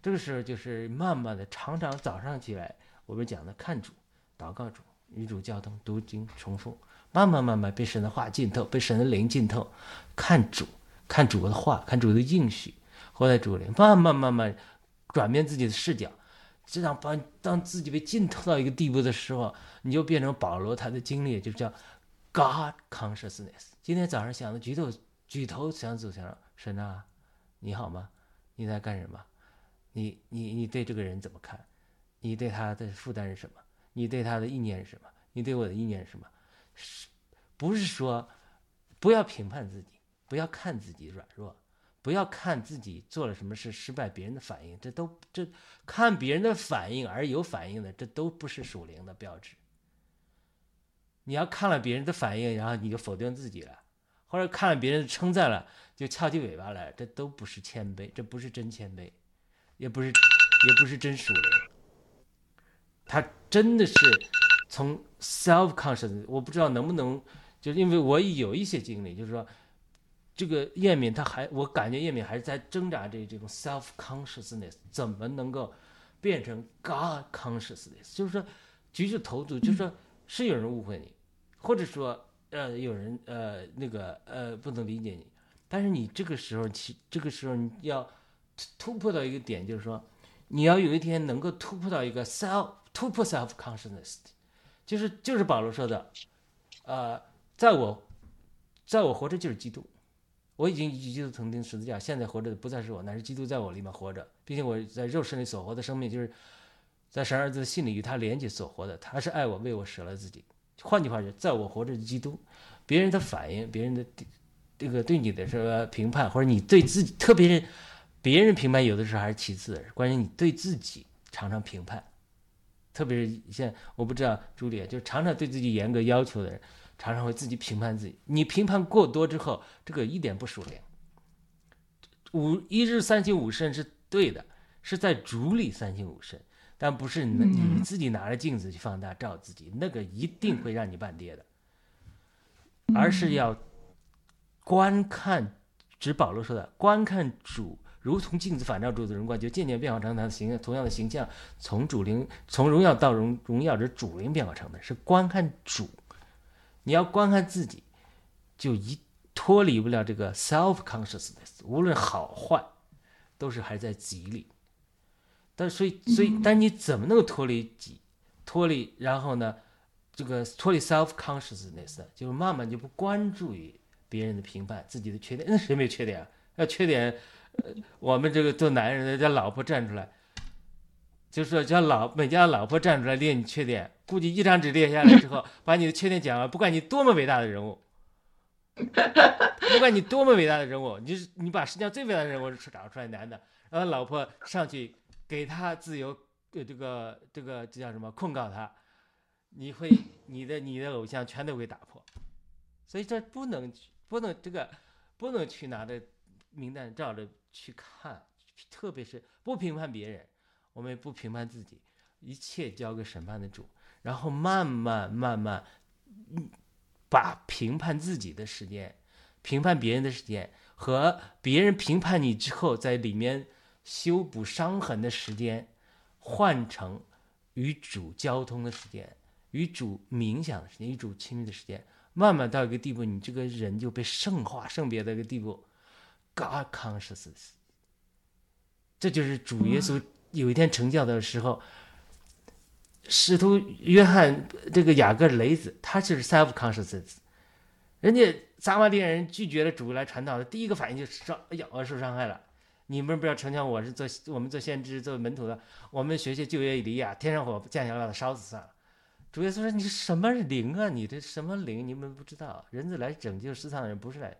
Speaker 1: 这个时候就是慢慢的，常常早上起来。我们讲的看主、祷告主、与主交通、读经、重复，慢慢慢慢被神的话浸透，被神的灵浸透，看主、看主的话、看主的应许，活在主里，慢慢慢慢转变自己的视角，这样把当自己被浸透到一个地步的时候，你就变成保罗他的经历，就叫 God consciousness。今天早上想的举头举头想走想神啊，你好吗？你在干什么？你你你对这个人怎么看？你对他的负担是什么？你对他的意念是什么？你对我的意念是什么？是，不是说不要评判自己，不要看自己软弱，不要看自己做了什么事失败，别人的反应，这都这看别人的反应而有反应的，这都不是属灵的标志。你要看了别人的反应，然后你就否定自己了，或者看了别人的称赞了，就翘起尾巴来，这都不是谦卑，这不是真谦卑，也不是也不是真属灵。他真的是从 self consciousness，我不知道能不能，就是因为我有一些经历，就是说，这个叶敏他还，我感觉叶敏还是在挣扎这这种 self consciousness，怎么能够变成 God consciousness？就是说，举手投足，就是说是有人误会你，或者说呃有人呃那个呃不能理解你，但是你这个时候其这个时候你要突破到一个点，就是说你要有一天能够突破到一个 self。突破 self consciousness，就是就是保罗说的，呃，在我，在我活着就是基督，我已经与基督同钉十字架，现在活着的不再是我，乃是基督在我里面活着，并且我在肉身里所活的生命，就是在神儿子的心里与他连接所活的，他是爱我，为我舍了自己。换句话说，在我活着的基督，别人的反应，别人的这个对你的这个评判，或者你对自己，特别是别人评判，有的时候还是其次的，关键你对自己常常评判。特别是现在，我不知道朱莉，就常常对自己严格要求的人，常常会自己评判自己。你评判过多之后，这个一点不熟练。五一日三省吾身是对的，是在主里三省吾身，但不是你你自己拿着镜子去放大照自己，那个一定会让你半跌的。而是要观看，指保罗说的，观看主。如同镜子反照主的荣光，就渐渐变化成他的形象，同样的形象，从主灵从荣耀到荣荣耀，这主灵变化成的是观看主。你要观看自己，就一脱离不了这个 self consciousness，无论好坏，都是还在己里。但所以所以，但你怎么能够脱离己，脱离然后呢，这个脱离 self consciousness，就是慢慢就不关注于别人的评判，自己的缺点。那谁没缺点啊？要缺点。我们这个做男人的叫老婆站出来，就说叫老每家老婆站出来列你缺点，估计一张纸列下来之后，把你的缺点讲完，不管你多么伟大的人物，不管你多么伟大的人物，你你把世界上最伟大的人物找出来男的，然后老婆上去给他自由，呃，这个这个这叫什么控告他，你会你的你的偶像全都会打破，所以这不能不能这个不能去拿着名单照着。去看，特别是不评判别人，我们也不评判自己，一切交给审判的主，然后慢慢慢慢，把评判自己的时间、评判别人的时间和别人评判你之后在里面修补伤痕的时间，换成与主交通的时间，与主冥想的时间，与主亲密的时间，慢慢到一个地步，你这个人就被圣化、圣别的一个地步，God consciousness。这就是主耶稣有一天成教的时候，使徒约翰这个雅各雷子，他就是 self consciousness。人家撒玛利亚人拒绝了主来传道的，第一个反应就是说：“哎呀，我受伤害了！你们不要成全我是做我们做先知做门徒的，我们学学旧约以利亚，天上火降下来把他烧死算了。”主耶稣说：“你什么灵啊？你这什么灵？你们不知道，人子来拯救世上的人，不是来，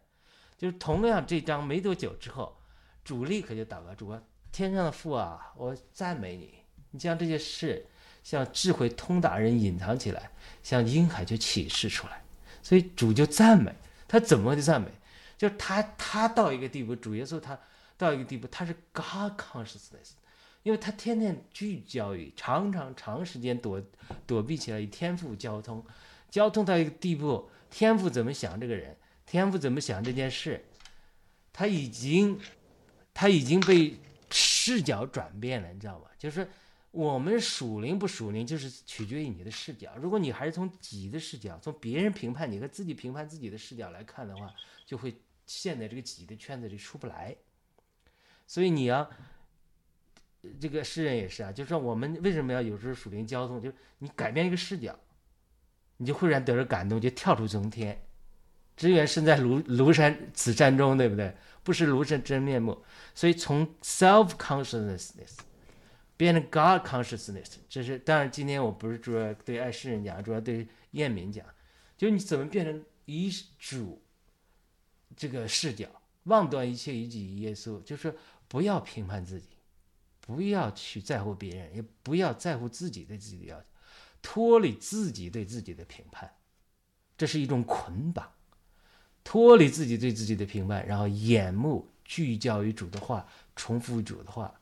Speaker 1: 就是同样这章没多久之后，主立刻就祷告主啊，天上的父啊，我赞美你，你将这些事像智慧通达人隐藏起来，像婴孩就启示出来。”所以主就赞美他，怎么的赞美？就是他他到一个地步，主耶稣他到一个地步，他是 God consciousness，因为他天天聚焦于常常长时间躲躲避起来与天赋交通，交通到一个地步，天赋怎么想这个人，天赋怎么想这件事，他已经他已经被视角转变了，你知道吗？就是我们属灵不属灵，就是取决于你的视角。如果你还是从己的视角，从别人评判你和自己评判自己的视角来看的话，就会陷在这个己的圈子里出不来。所以你要，这个诗人也是啊，就是说我们为什么要有时候属灵交通，就是你改变一个视角，你就忽然得了感动，就跳出从天，只缘身在庐庐山此山中，对不对？不是庐山真面目。所以从 self consciousness。变成 God consciousness，这是当然。今天我不是主要对爱世人讲，主要对燕民讲，就你怎么变成以主这个视角，忘断一切以己耶稣，就是不要评判自己，不要去在乎别人，也不要在乎自己对自己的要求，脱离自己对自己的评判，这是一种捆绑，脱离自己对自己的评判，然后眼目聚焦于主的话，重复主的话，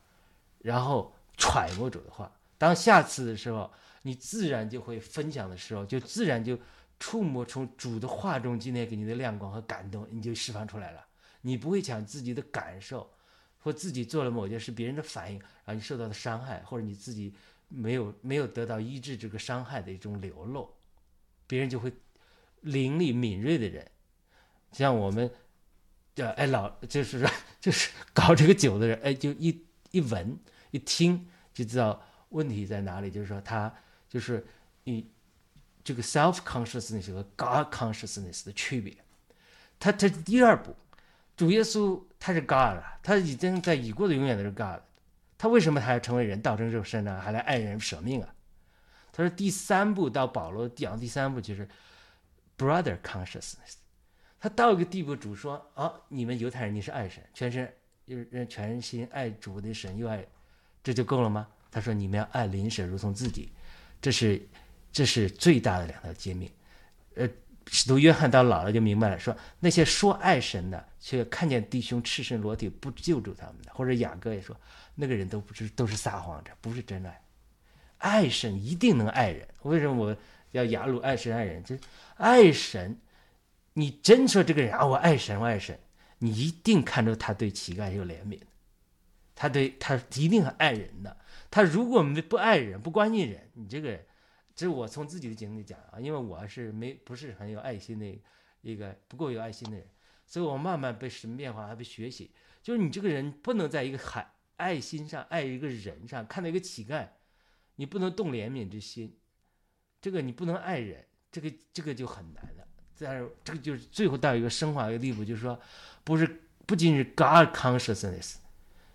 Speaker 1: 然后。揣摩主的话，当下次的时候，你自然就会分享的时候，就自然就触摸从主的话中今天给你的亮光和感动，你就释放出来了。你不会讲自己的感受，或自己做了某件事，别人的反应，然后你受到的伤害，或者你自己没有没有得到医治这个伤害的一种流露，别人就会灵力敏锐的人，像我们，叫哎老就是说就是搞这个酒的人，哎就一一闻。一听就知道问题在哪里，就是说他就是你这个 self consciousness 和 God consciousness 的区别。他他第二步，主耶稣他是 God 了，他已经在已过的永远都是 God。他为什么他要成为人，道成肉身呢？还来爱人舍命啊？他说第三步到保罗讲第三步就是 brother consciousness。他到一个地步，主说啊，你们犹太人你是爱神，全身就是全心爱主的神又爱。这就够了吗？他说：“你们要爱邻舍如同自己，这是这是最大的两条诫命。”呃，使徒约翰到老了就明白了，说那些说爱神的，却看见弟兄赤身裸体不救助他们的，或者雅各也说，那个人都不是都是撒谎者，不是真爱。爱神一定能爱人。为什么我要雅鲁爱神爱人？就爱神，你真说这个人啊，我爱神，我爱神，你一定看出他对乞丐有怜悯。他对他一定很爱人的，他如果没不爱人不关心人，你这个，这是我从自己的经历讲啊，因为我是没不是很有爱心的一个不够有爱心的人，所以我慢慢被神变化，还被学习，就是你这个人不能在一个海爱心上爱一个人上，看到一个乞丐，你不能动怜悯之心，这个你不能爱人，这个这个就很难。在这个就是最后到一个升华一个地步，就是说，不是不仅是 God consciousness。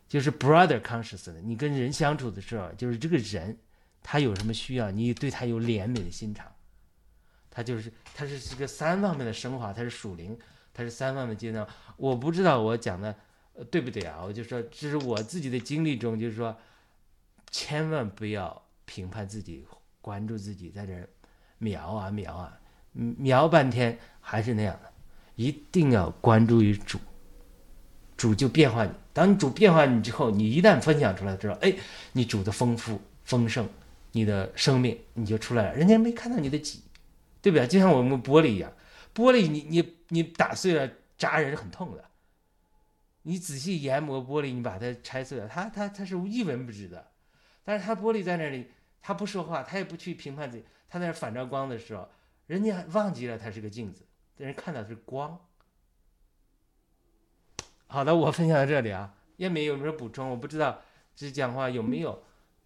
Speaker 1: 就是 brother consciousness，你跟人相处的时候，就是这个人，他有什么需要，你对他有怜悯的心肠。他就是，他是这个三方面的升华，他是属灵，他是三方面阶段。我不知道我讲的对不对啊？我就说，这是我自己的经历中，就是说，千万不要评判自己，关注自己，在这瞄啊瞄啊，瞄半天还是那样的，一定要关注于主。主就变化你，当你主变化你之后，你一旦分享出来之后，哎，你主的丰富丰盛，你的生命你就出来了，人家没看到你的己，对不对？就像我们玻璃一样，玻璃你你你打碎了扎人是很痛的，你仔细研磨玻璃，你把它拆碎了，它它它是一文不值的，但是它玻璃在那里，它不说话，它也不去评判自己，它在那反着光的时候，人家忘记了它是个镜子，人看到的是光。好的，我分享到这里啊，叶美有没有补充？我不知道这讲话有没有，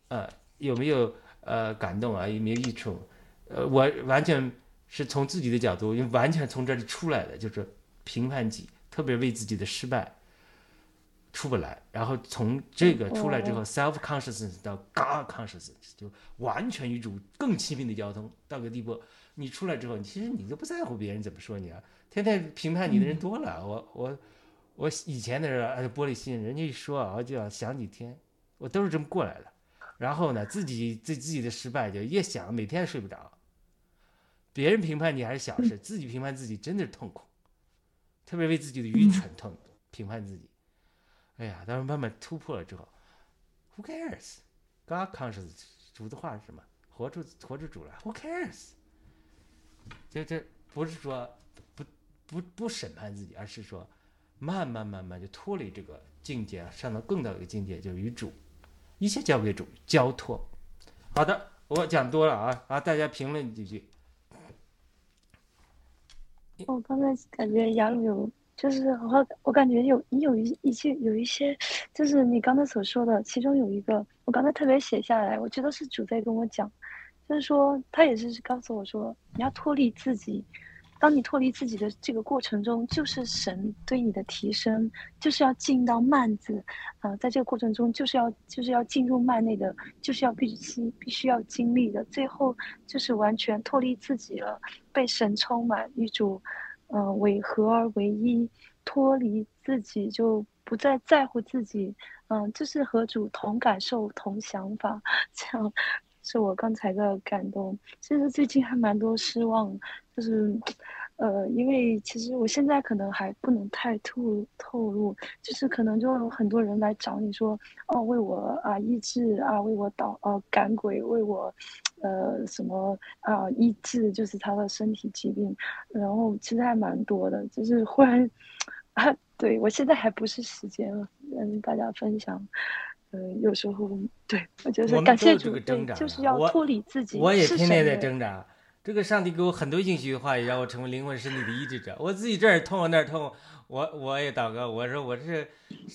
Speaker 1: 呃，有没有呃感动啊？有没有益处？呃，我完全是从自己的角度，因为完全从这里出来的，就是评判己，特别为自己的失败出不来，然后从这个出来之后，self consciousness 到 God consciousness，就完全与主更亲密的交通到个地步。你出来之后，其实你都不在乎别人怎么说你啊，天天评判你的人多了。我我我以前的人哎玻璃心，人家一说啊，我就要想几天，我都是这么过来的。然后呢，自己对自己的失败就越想，每天睡不着。别人评判你还是小事，自己评判自己真的是痛苦，特别为自己的愚蠢痛评判自己。哎呀，但是慢慢突破了之后，Who cares? God conscious，主的话是什么？活出活出主来，Who cares？这这不是说不不不审判自己，而是说慢慢慢慢就脱离这个境界，上到更高一个境界，就是与主，一切交给主，交托。好的，我讲多了啊啊，大家评论几句。
Speaker 4: 我刚才感觉杨鲁有，就是我我感觉有你有一一些有一些，就是你刚才所说的，其中有一个我刚才特别写下来，我觉得是主在跟我讲，就是说他也是告诉我说，你要脱离自己，当你脱离自己的这个过程中，就是神对你的提升，就是要进到幔子，啊、在这个过程中就是要就是要进入幔内的，就是要必须必须要经历的，最后就是完全脱离自己了，被神充满，与主，呃，为合而为一，脱离自己就不再在乎自己，嗯、就是和主同感受、同想法，[laughs] 这样是我刚才的感动。其实最近还蛮多失望，就是，呃，因为其实我现在可能还不能太透透露，就是可能就有很多人来找你说，哦，为我啊医治啊，为我导呃赶鬼，为我，呃什么啊医治，就是他的身体疾病，然后其实还蛮多的，就是忽然，[laughs] 啊，对我现在还不是时间了，跟大家分享。呃，有时候对我觉
Speaker 1: 我
Speaker 4: 得感谢主，对就是要脱离自己。
Speaker 1: 我也
Speaker 4: 是
Speaker 1: 天天在挣扎。这个上帝给我很多应许的话，也让我成为灵魂身体的医治者。我自己这儿痛那儿痛，我我也祷告，我说我这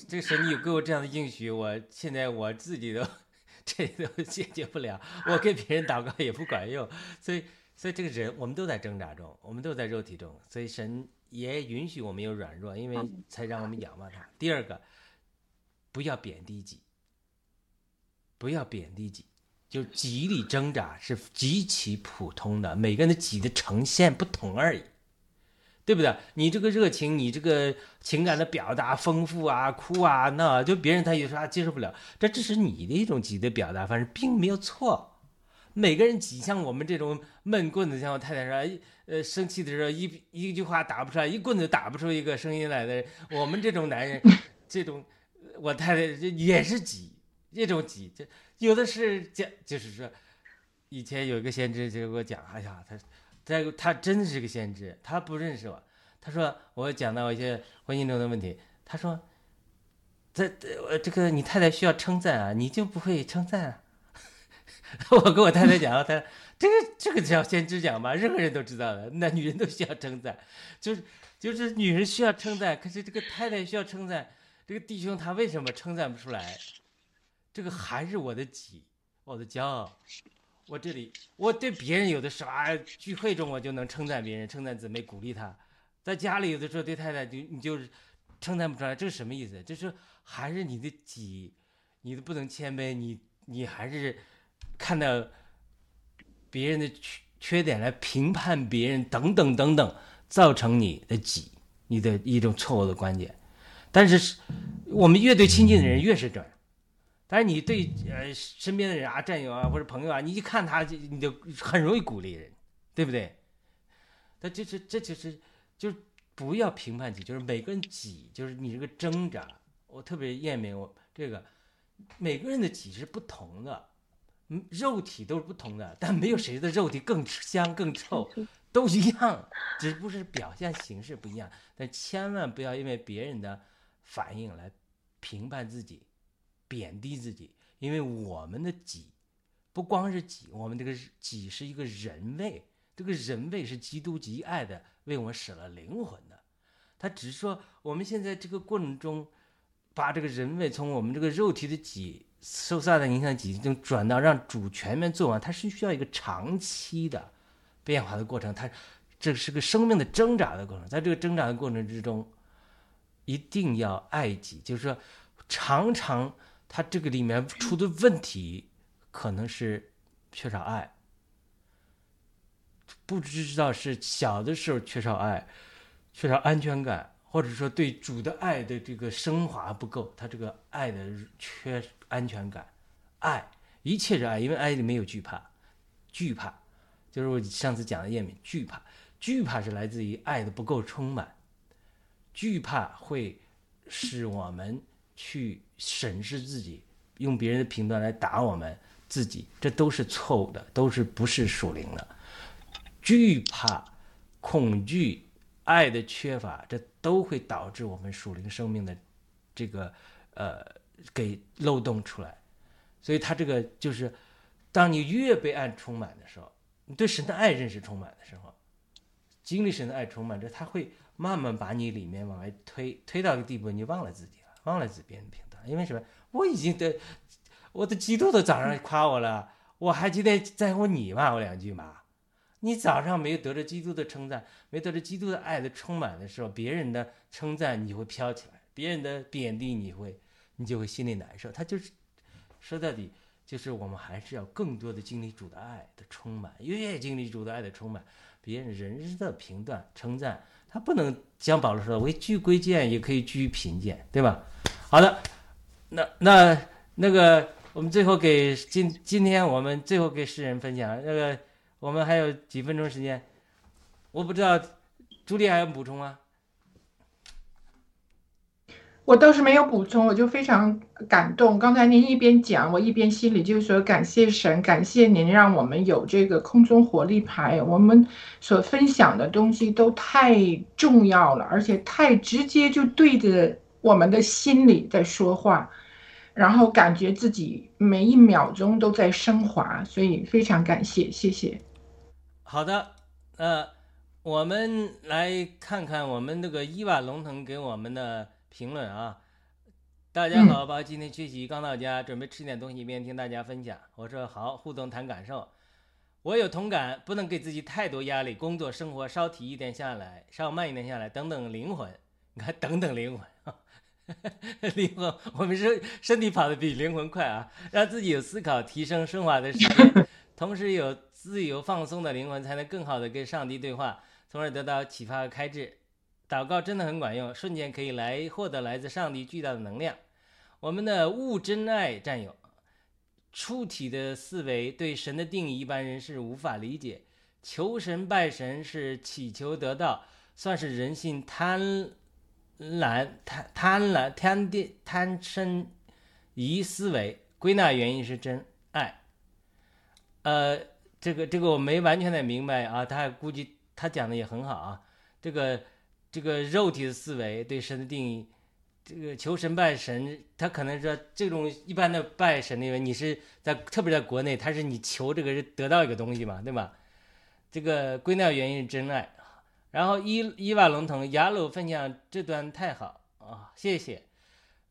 Speaker 1: 这神你有给我这样的应许，我现在我自己都这都解决不了，我给别人祷告也不管用，所以所以这个人我们都在挣扎中，我们都在肉体中，所以神也允许我们有软弱，因为才让我们仰望他。第二个，不要贬低己，不要贬低己。就己里挣扎是极其普通的，每个人的己的呈现不同而已，对不对？你这个热情，你这个情感的表达丰富啊，哭啊闹，就别人他有时候啊接受不了，这只是你的一种己的表达方式，并没有错。每个人己像我们这种闷棍子，像我太太说，呃，生气的时候一一句话打不出来，一棍子打不出一个声音来的，我们这种男人，这种我太太也是己，这种己这。有的是讲，就是说，以前有一个先知就给我讲，哎呀，他，他他真的是个先知，他不认识我，他说我讲到一些婚姻中的问题，他说，这呃这个你太太需要称赞啊，你就不会称赞啊？[laughs] 我跟我太太讲，他这个这个叫先知讲吧，任何人都知道的，那女人都需要称赞，就是就是女人需要称赞，可是这个太太需要称赞，这个弟兄他为什么称赞不出来？这个还是我的己，我的骄傲。我这里，我对别人有的时候啊，聚会中我就能称赞别人，称赞姊妹，鼓励他；在家里有的时候对太太就你就是称赞不出来，这是什么意思？就是还是你的己，你的不能谦卑，你你还是看到别人的缺缺点来评判别人，等等等等，造成你的己，你的一种错误的观点。但是我们越对亲近的人越是这样。但是你对呃身边的人啊、战友啊或者朋友啊，你一看他，就你就很容易鼓励人，对不对？那就是这就是就是不要评判己，就是每个人己，就是你这个挣扎。我特别厌明我这个每个人的己是不同的，嗯，肉体都是不同的，但没有谁的肉体更香更臭，[laughs] 都一样，只不过是表现形式不一样。但千万不要因为别人的反应来评判自己。贬低自己，因为我们的己不光是己，我们这个己是一个人位，这个人位是基督极爱的，为我们使了灵魂的。他只是说，我们现在这个过程中，把这个人位从我们这个肉体的己受撒旦影响己中转到让主全面做完，它是需要一个长期的变化的过程。它这是个生命的挣扎的过程，在这个挣扎的过程之中，一定要爱己，就是说，常常他这个里面出的问题可能是缺少爱，不知道是小的时候缺少爱。缺少安全感，或者说对主的爱的这个升华不够，他这个爱的缺安全感，爱一切是爱，因为爱里没有惧怕，惧怕就是我上次讲的叶敏，惧怕，惧怕是来自于爱的不够充满，惧怕会使我们去审视自己，用别人的评断来打我们自己，这都是错误的，都是不是属灵的，惧怕，恐惧。爱的缺乏，这都会导致我们属灵生命的这个呃给漏洞出来。所以，他这个就是，当你越被爱充满的时候，你对神的爱认识充满的时候，经历神的爱充满着，他会慢慢把你里面往外推，推到一个地步，你忘了自己了，忘了自己别人评。因为什么？我已经得我的基督都早上夸我了，我还今天在乎你骂我两句吗？你早上没有得着基督的称赞，没得着基督的爱的充满的时候，别人的称赞你会飘起来，别人的贬低你会，你就会心里难受。他就是说到底，就是我们还是要更多的经历主的爱的充满，越经历主的爱的充满，别人人的评断称赞，他不能像保罗说的为居贵贱，也可以居贫贱，对吧？好的，那那那个我们最后给今今天我们最后给世人分享那个。我们还有几分钟时间，我不知道朱莉还有补充吗？
Speaker 3: 我倒是没有补充，我就非常感动。刚才您一边讲，我一边心里就说感谢神，感谢您让我们有这个空中活力牌。我们所分享的东西都太重要了，而且太直接，就对着我们的心里在说话，然后感觉自己每一秒钟都在升华，所以非常感谢，谢谢。
Speaker 1: 好的，呃，我们来看看我们那个伊瓦龙腾给我们的评论啊。大家好，吧，今天学习刚到家，准备吃点东西，一边听大家分享。我说好，互动谈感受。我有同感，不能给自己太多压力，工作生活稍提一点下来，稍慢一点下来，等等灵魂。你看，等等灵魂，[laughs] 灵魂，我们是身体跑得比灵魂快啊，让自己有思考、提升、升华的时间，[laughs] 同时有。自由放松的灵魂才能更好的跟上帝对话，从而得到启发和开智。祷告真的很管用，瞬间可以来获得来自上帝巨大的能量。我们的物真爱战友，出体的思维对神的定义一般人是无法理解。求神拜神是祈求得到，算是人性贪婪、贪贪婪、贪地贪嗔疑思维。归纳原因是真爱，呃。这个这个我没完全的明白啊，他估计他讲的也很好啊。这个这个肉体的思维对神的定义，这个求神拜神，他可能说这种一般的拜神，因为你是在特别在国内，他是你求这个是得到一个东西嘛，对吧？这个归纳原因是真爱。然后伊伊瓦龙腾雅鲁分享这段太好啊，谢谢。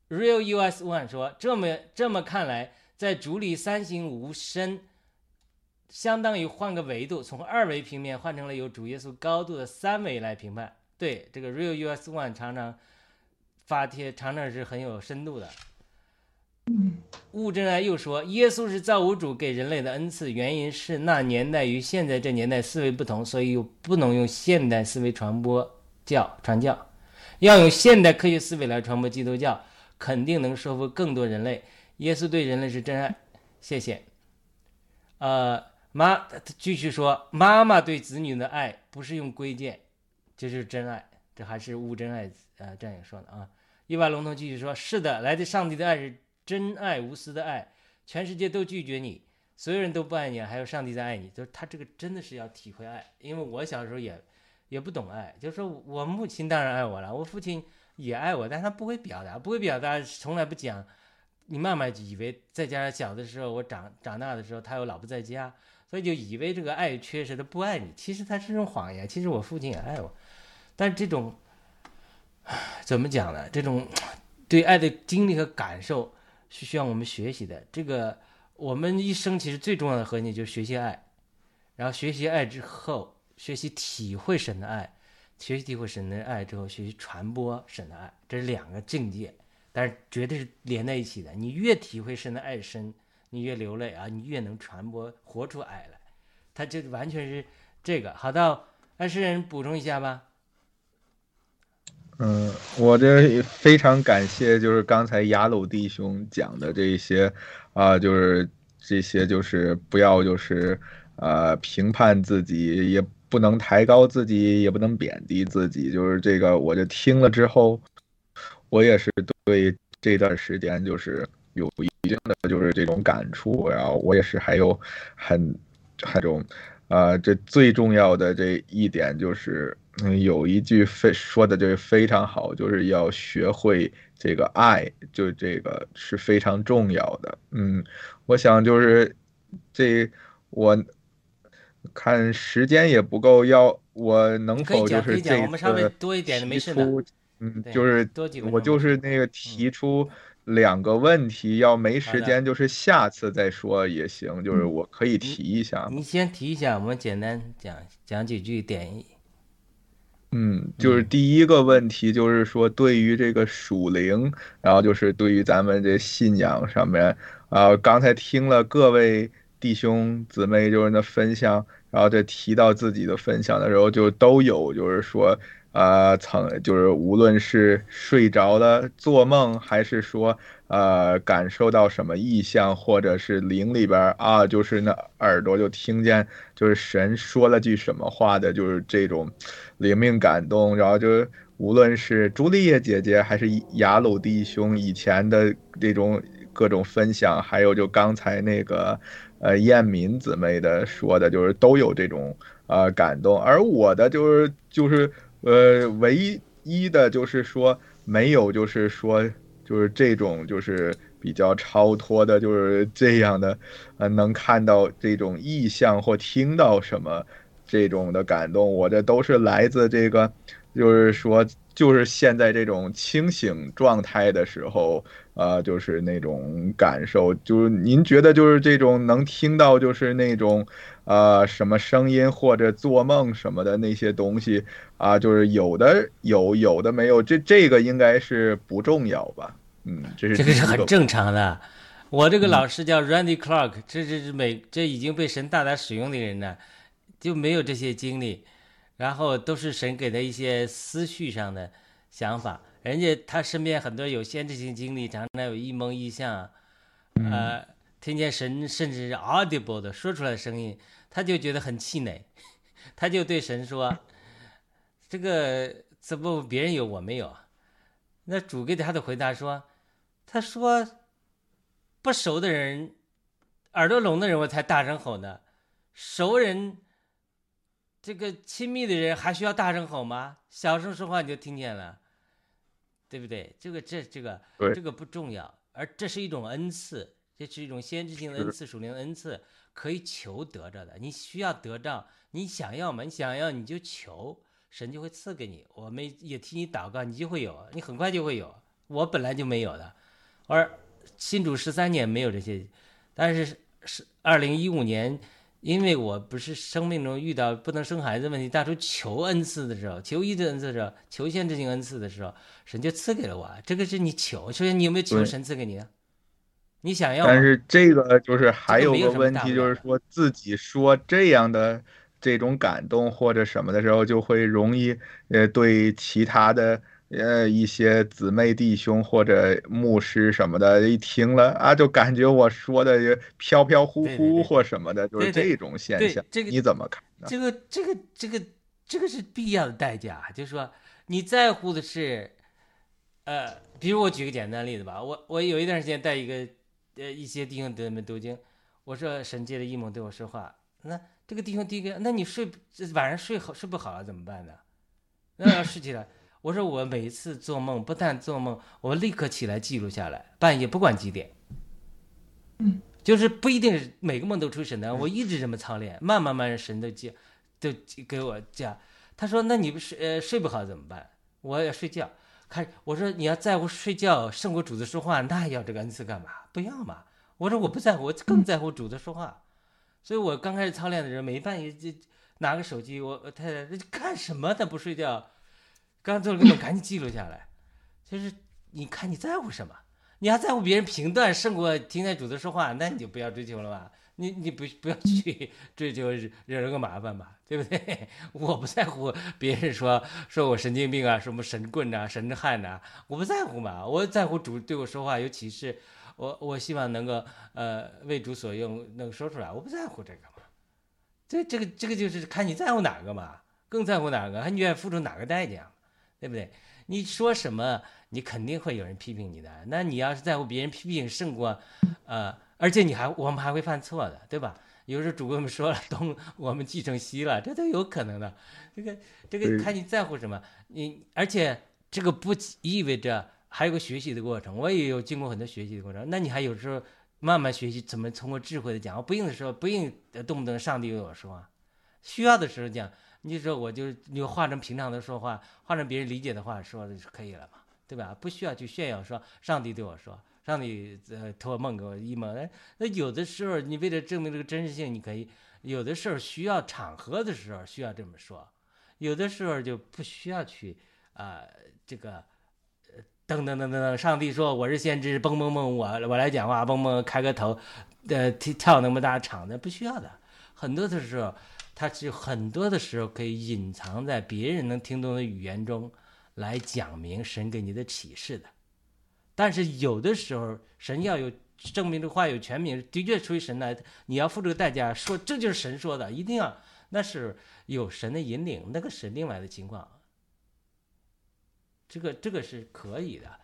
Speaker 1: Real US One 说这么这么看来，在主里三心无身。相当于换个维度，从二维平面换成了有主耶稣高度的三维来评判。对这个 Real US One 常常发帖，常常是很有深度的。物真爱又说，耶稣是造物主给人类的恩赐，原因是那年代与现在这年代思维不同，所以又不能用现代思维传播教传教，要用现代科学思维来传播基督教，肯定能说服更多人类。耶稣对人类是真爱。谢谢。呃。妈，继续说，妈妈对子女的爱不是用规谏，这就是真爱，这还是悟真爱。呃，这样也说的啊。伊万龙头继续说，是的，来自上帝的爱是真爱无私的爱，全世界都拒绝你，所有人都不爱你，还有上帝在爱你，就是他这个真的是要体会爱。因为我小时候也也不懂爱，就是说我母亲当然爱我了，我父亲也爱我，但他不会表达，不会表达，从来不讲。你妈妈以为再加上小的时候我长长大的时候他有老婆在家，所以就以为这个爱缺失，他不爱你。其实他是种谎言，其实我父亲也爱我，但这种怎么讲呢？这种对爱的经历和感受是需要我们学习的。这个我们一生其实最重要的核心就是学习爱，然后学习爱之后，学习体会神的爱，学习体会神的爱之后，学习传播神的爱，这是两个境界，但是绝对是连在一起的。你越体会神的爱深，你越流泪啊，你越能传播活出爱来。他这完全是这个。好，到爱诗人补充一下吧。
Speaker 2: 嗯，我这非常感谢，就是刚才雅鲁弟兄讲的这一些，啊、就是这些，就是不要就是呃评判自己，也不能抬高自己，也不能贬低自己，就是这个，我就听了之后，我也是对这段时间就是有一定的就是这种感触，然后我也是还有很很种，呃，这最重要的这一点就是。嗯，有一句非说的就是非常好，就是要学会这个爱，就这个是非常重要的。嗯，我想就是这我看时间也不够，要我能否就是这
Speaker 1: 以讲，我们稍微
Speaker 2: 次
Speaker 1: 多一点的，没
Speaker 2: 提
Speaker 1: 事的。
Speaker 2: 出，嗯，就是我就是那个提出两个问题，要没时间就是下次再说也行，就是
Speaker 1: 嗯
Speaker 2: 我可以提一下嘛。
Speaker 1: 你先提一下，我们简单讲讲几句点一。
Speaker 2: 嗯，就是。第一个问题，就是说对于这个属灵，然后就是对于咱们这信仰上面，啊、刚才听了各位弟兄姊妹就是那分享，然后这提到自己的分享的时候，就都有就是说，呃，曾就是无论是睡着了做梦，还是说呃感受到什么意象，或者是灵里边啊，就是那耳朵就听见就是神说了句什么话的，就是这种灵命感动，然后就是无论是朱丽叶姐姐还是雅鲁弟兄以前的这种各种分享，还有就刚才那个呃燕敏姊妹的说的，就是都有这种呃感动，而我的就是就是呃唯一的就是说没有就是说就是这种就是比较超脱的，就是这样的呃能看到这种意象或听到什么。这种的感动，我这都是来自这个，就是说，就是现在这种清醒状态的时候，呃，就是那种感受，就是您觉得就是这种能听到就是那种，呃，什么声音或者做梦什么的那些东西啊，就是有的有，有的没有，这这个应该是不重要吧？嗯，这是
Speaker 1: 这个是很正常的。我这个老师叫 Randy Clark，这这是美，这已经被神大大使用的人呢，就没有这些经历，然后都是神给他一些思绪上的想法。人家他身边很多有先知性经历，常常有一梦一象，呃，听见神甚至是 audible 的说出来的声音，他就觉得很气馁，他就对神说：“这个怎么别人有我没有？”那主给他的回答说：“他说不熟的人，耳朵聋的人我才大声吼呢，熟人，这个亲密的人还需要大声吼吗？小声说话你就听见了，对不对？这个这这个这个不重要，而这是一种恩赐，这是一种先知性的恩赐，属灵的恩赐，可以求得着的。你需要得着，你想要吗？你想要你就求，神就会赐给你。我们也替你祷告，你就会有，你很快就会有。我本来就没有的，而新主十三年没有这些，但是是二零一五年，因为我不是生命中遇到不能生孩子问题，大初求恩赐的时候，求医治恩赐的时候，求先知性恩赐的时候，神就赐给了我。这个是你求，首先你有没有求神赐给你？你想要？
Speaker 2: 但是这个就是还有
Speaker 1: 个
Speaker 2: 问题，就是说自己说这样的这种感动或者什么的时候，就会容易呃对其他的呃一些姊妹弟兄或者牧师什么的，一听了啊，就感觉我说的也飘飘忽忽或什么的，就是这种现象，
Speaker 1: 对这个
Speaker 2: 你怎么看呢？
Speaker 1: 这个这个这个这个是必要的代价，就是说你在乎的是，呃，比如我举个简单例子吧，我我有一段时间带一个呃一些弟兄姊妹读经，我说神借着异梦对我说话，那这个弟兄第一个，那你睡这晚上睡好睡不好了怎么办呢？那要睡起来，我说我每一次做梦，不但做梦，我立刻起来记录下来，半夜不管几点，
Speaker 3: 嗯，
Speaker 1: 就是不一定是每个梦都出神的，我一直这么操练，慢慢慢慢神都接，都给我讲。他说：“那你不睡呃睡不好怎么办？我要睡觉。”开我说：“你要在乎睡觉胜过主子说话，那还要这个恩赐干嘛？不要嘛。”我说：“我不在乎，我更在乎主子说话。”所以，我刚开始操练的人，每半夜就拿个手机，我我太太这干什么？他不睡觉，刚做了个梦，赶紧记录下来。就是你看你在乎什么？你要在乎别人评断胜过听见主子说话，那你就不要追求了吧。你你不不要去追求惹惹人个麻烦吧，[laughs] 对不对？我不在乎别人说说我神经病啊，什么神棍呐、神汉呐，我不在乎嘛。我在乎主对我说话有启示，我我希望能够呃为主所用，能说出来。我不在乎这个嘛。这这个这个就是看你在乎哪个嘛，更在乎哪个，还你愿意付出哪个代价，对不对？你说什么，你肯定会有人批评你的。那你要是在乎别人批评胜过，呃。而且你还，我们还会犯错的，对吧？有时候主播们说了，东我们继承西了，这都有可能的。这个这个看你在乎什么，你而且这个不意味着还有个学习的过程。我也有经过很多学习的过程。那你还有时候慢慢学习怎么通过智慧的讲，不用的时候不用动不动上帝对我说话，需要的时候讲，你说我就你化成平常的说话，化成别人理解的话说的就可以了嘛，对吧？不需要去炫耀说上帝对我说。上帝呃托梦给我一梦，哎，那有的时候你为了证明这个真实性，你可以有的时候需要场合的时候需要这么说，有的时候就不需要去啊这个呃噔噔噔噔噔，上帝说我是先知，嘣嘣嘣，我我来讲话，嘣嘣开个头，呃跳跳那么大场子不需要的，很多的时候它是很多的时候可以隐藏在别人能听懂的语言中来讲明神给你的启示的。但是有的时候，神要有证明的话有全名，的确出于神来，你要付这个代价，说这就是神说的，一定要，那是有神的引领，那个是另外的情况。这个这个是可以的，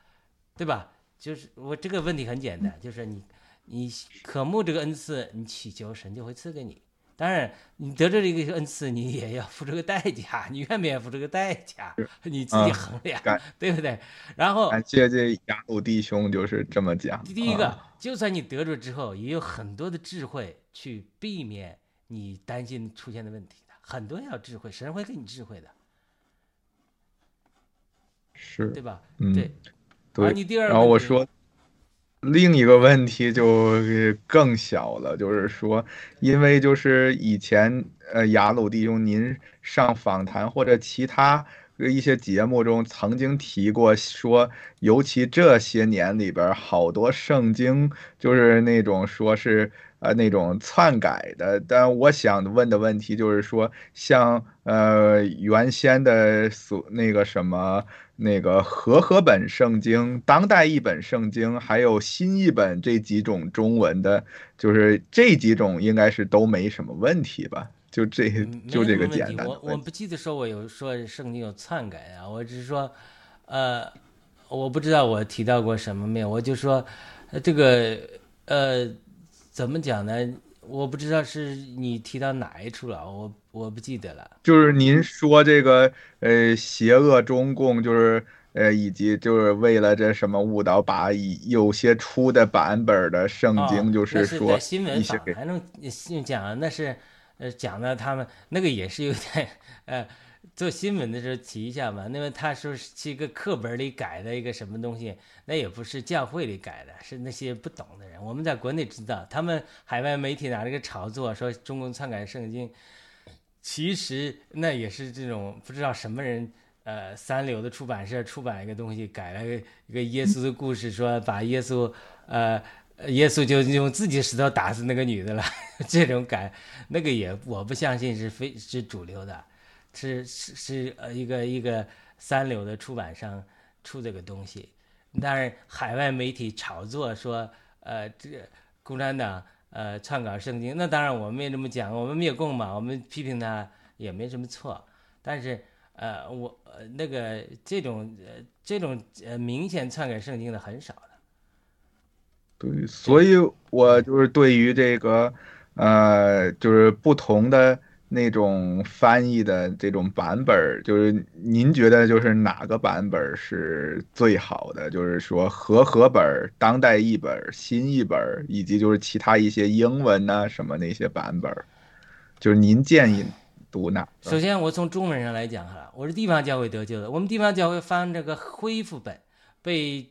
Speaker 1: 对吧？就是我这个问题很简单，就是你你渴慕这个恩赐，你祈求神就会赐给你。当然，你得这一个恩赐，你也要付出个代价。你愿不愿意付出个代价？你自己衡量，[laughs] 对不对？然后
Speaker 2: 感谢这雅鲁弟兄就是这么讲。
Speaker 1: 第一个，就算你得着之后，也有很多的智慧去避免你担心出现的问题的。很多要智慧，神会给你智慧的，
Speaker 2: 是
Speaker 1: 对吧？
Speaker 2: 嗯，
Speaker 1: 对。
Speaker 2: 对。
Speaker 1: 你第二，
Speaker 2: 然后我说。另一个问题就更小了，就是说，因为就是以前呃雅鲁弟兄您上访谈或者其他一些节目中曾经提过，说尤其这些年里边好多圣经就是那种说是呃那种篡改的，但我想问的问题就是说，像呃原先的所那个什么。那个和合本圣经、当代译本圣经，还有新译本这几种中文的，就是这几种应该是都没什么问题吧？就这就这个简单。
Speaker 1: 我我不记得说我有说圣经有篡改啊，我只是说，呃，我不知道我提到过什么没有，我就说，这个呃，怎么讲呢？我不知道是你提到哪一处了，我我不记得了。
Speaker 2: 就是您说这个呃，邪恶中共，就是呃，以及就是为了这什么误导，把有些出的版本的圣经，就是说
Speaker 1: 新闻上还能讲，那是呃讲的他们那个也是有点 [laughs] 呃。做新闻的时候提一下嘛，因为他说是一个课本里改的一个什么东西，那也不是教会里改的，是那些不懂的人。我们在国内知道，他们海外媒体拿这个炒作，说中共篡改圣经，其实那也是这种不知道什么人，呃，三流的出版社出版一个东西，改了一个耶稣的故事，说把耶稣，呃，耶稣就用自己石头打死那个女的了，[laughs] 这种改，那个也我不相信是非是主流的。是是是呃一个一个三流的出版商出这个东西，当然海外媒体炒作说呃这共产党呃篡改圣经，那当然我们也这么讲，我们灭共嘛，我们批评他也没什么错，但是呃我呃那个这种呃这种呃明显篡改圣经的很少的。
Speaker 2: 对，所以我就是对于这个呃就是不同的。那种翻译的这种版本，就是您觉得就是哪个版本是最好的？就是说和合本、当代译本、新译本，以及就是其他一些英文呐、什么那些版本，就是您建议读哪？
Speaker 1: 首先，我从中文上来讲哈，我是地方教会得救的。我们地方教会翻这个恢复本，被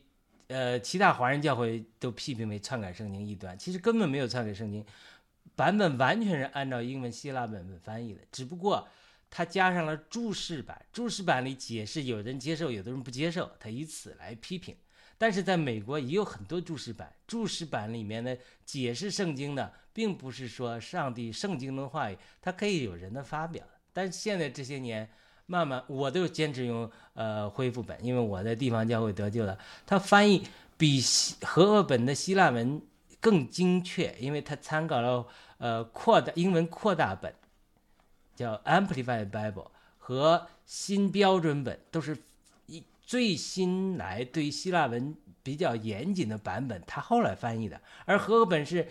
Speaker 1: 呃其他华人教会都批评为篡改圣经异端，其实根本没有篡改圣经，版本完全是按照英文希腊本本翻译的，只不过它加上了注释版，注释版里解释有人接受，有的人不接受，他以此来批评。但是在美国也有很多注释版，注释版里面呢解释圣经呢，并不是说上帝圣经的话语，它可以有人的发表。但是现在这些年，慢慢我都坚持用呃恢复本，因为我在地方教会得救了，它翻译比希和合本的希腊文更精确，因为它参考了呃扩大英文扩大本，叫 Amplified Bible 和新标准本，都是一最新来对希腊文比较严谨的版本，它后来翻译的，而和合本是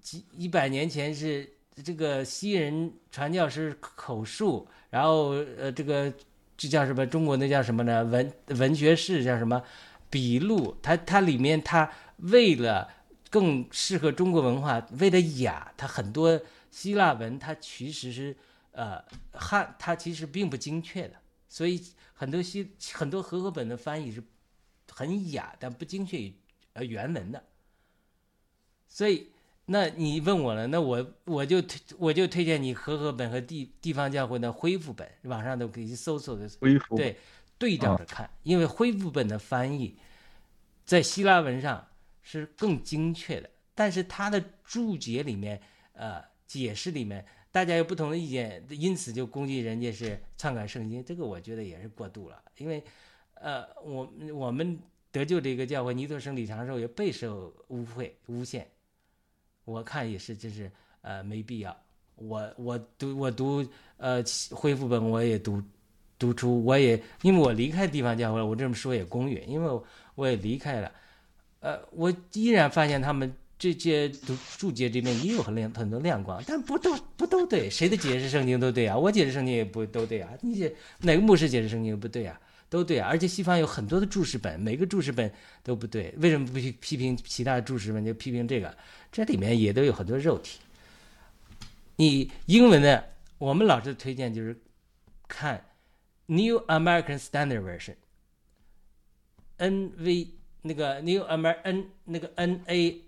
Speaker 1: 几一百年前是这个西人传教士口述，然后呃这个这叫什么？中国那叫什么呢？文文学士叫什么？笔录，它它里面它为了更适合中国文化，为了雅，它很多希腊文它其实是呃汉，它其实并不精确的，所以很多西很多和合本的翻译是很雅，但不精确于呃原文的。所以，那你问我了，那我我就推 [laughs] 我就推荐你和合本和地地方教会的恢复本，网上都可以搜索的。
Speaker 2: 恢复
Speaker 1: 对，对照着看，因为恢复本的翻译在希腊文上是更精确的，但是它的注解里面，呃，解释里面，大家有不同的意见，因此就攻击人家是篡改圣经，这个我觉得也是过度了，因为，呃，我我们得救这个教会尼特生李长寿也备受污秽诬陷，我看也是，真是呃没必要。我我读我读呃恢复本我也读读出，我也因为我离开地方教会了，我这么说也公允，因为我也离开了，呃，我依然发现他们这些读注解这边也有很亮很多亮光，但不都不都对，谁的解释圣经都对啊，我解释圣经也不都对啊，你解哪个牧师解释圣经不对啊？都对啊，而且西方有很多的注释本，每个注释本都不对，为什么不去批评其他的注释本，就批评这个？这里面也都有很多肉体。你英文的，我们老师推荐就是看 New American Standard Version，NV 那个 New Amer N 那个 NA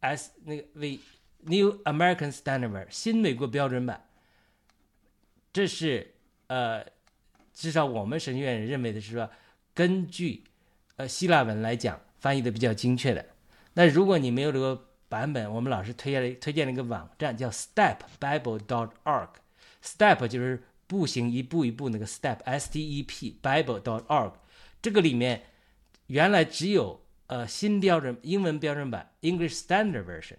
Speaker 1: S 那个 V New American Standard 新美国标准版，这是呃，至少我们神学院认为的是说，根据呃希腊文来讲翻译的比较精确的。那如果你没有这个版本，我们老师推荐了推荐了一个网站叫 Step Bible dot org，Step 就是步行一步一步那个 Step S T E P Bible dot org，这个里面原来只有呃新标准英文标准版 English Standard Version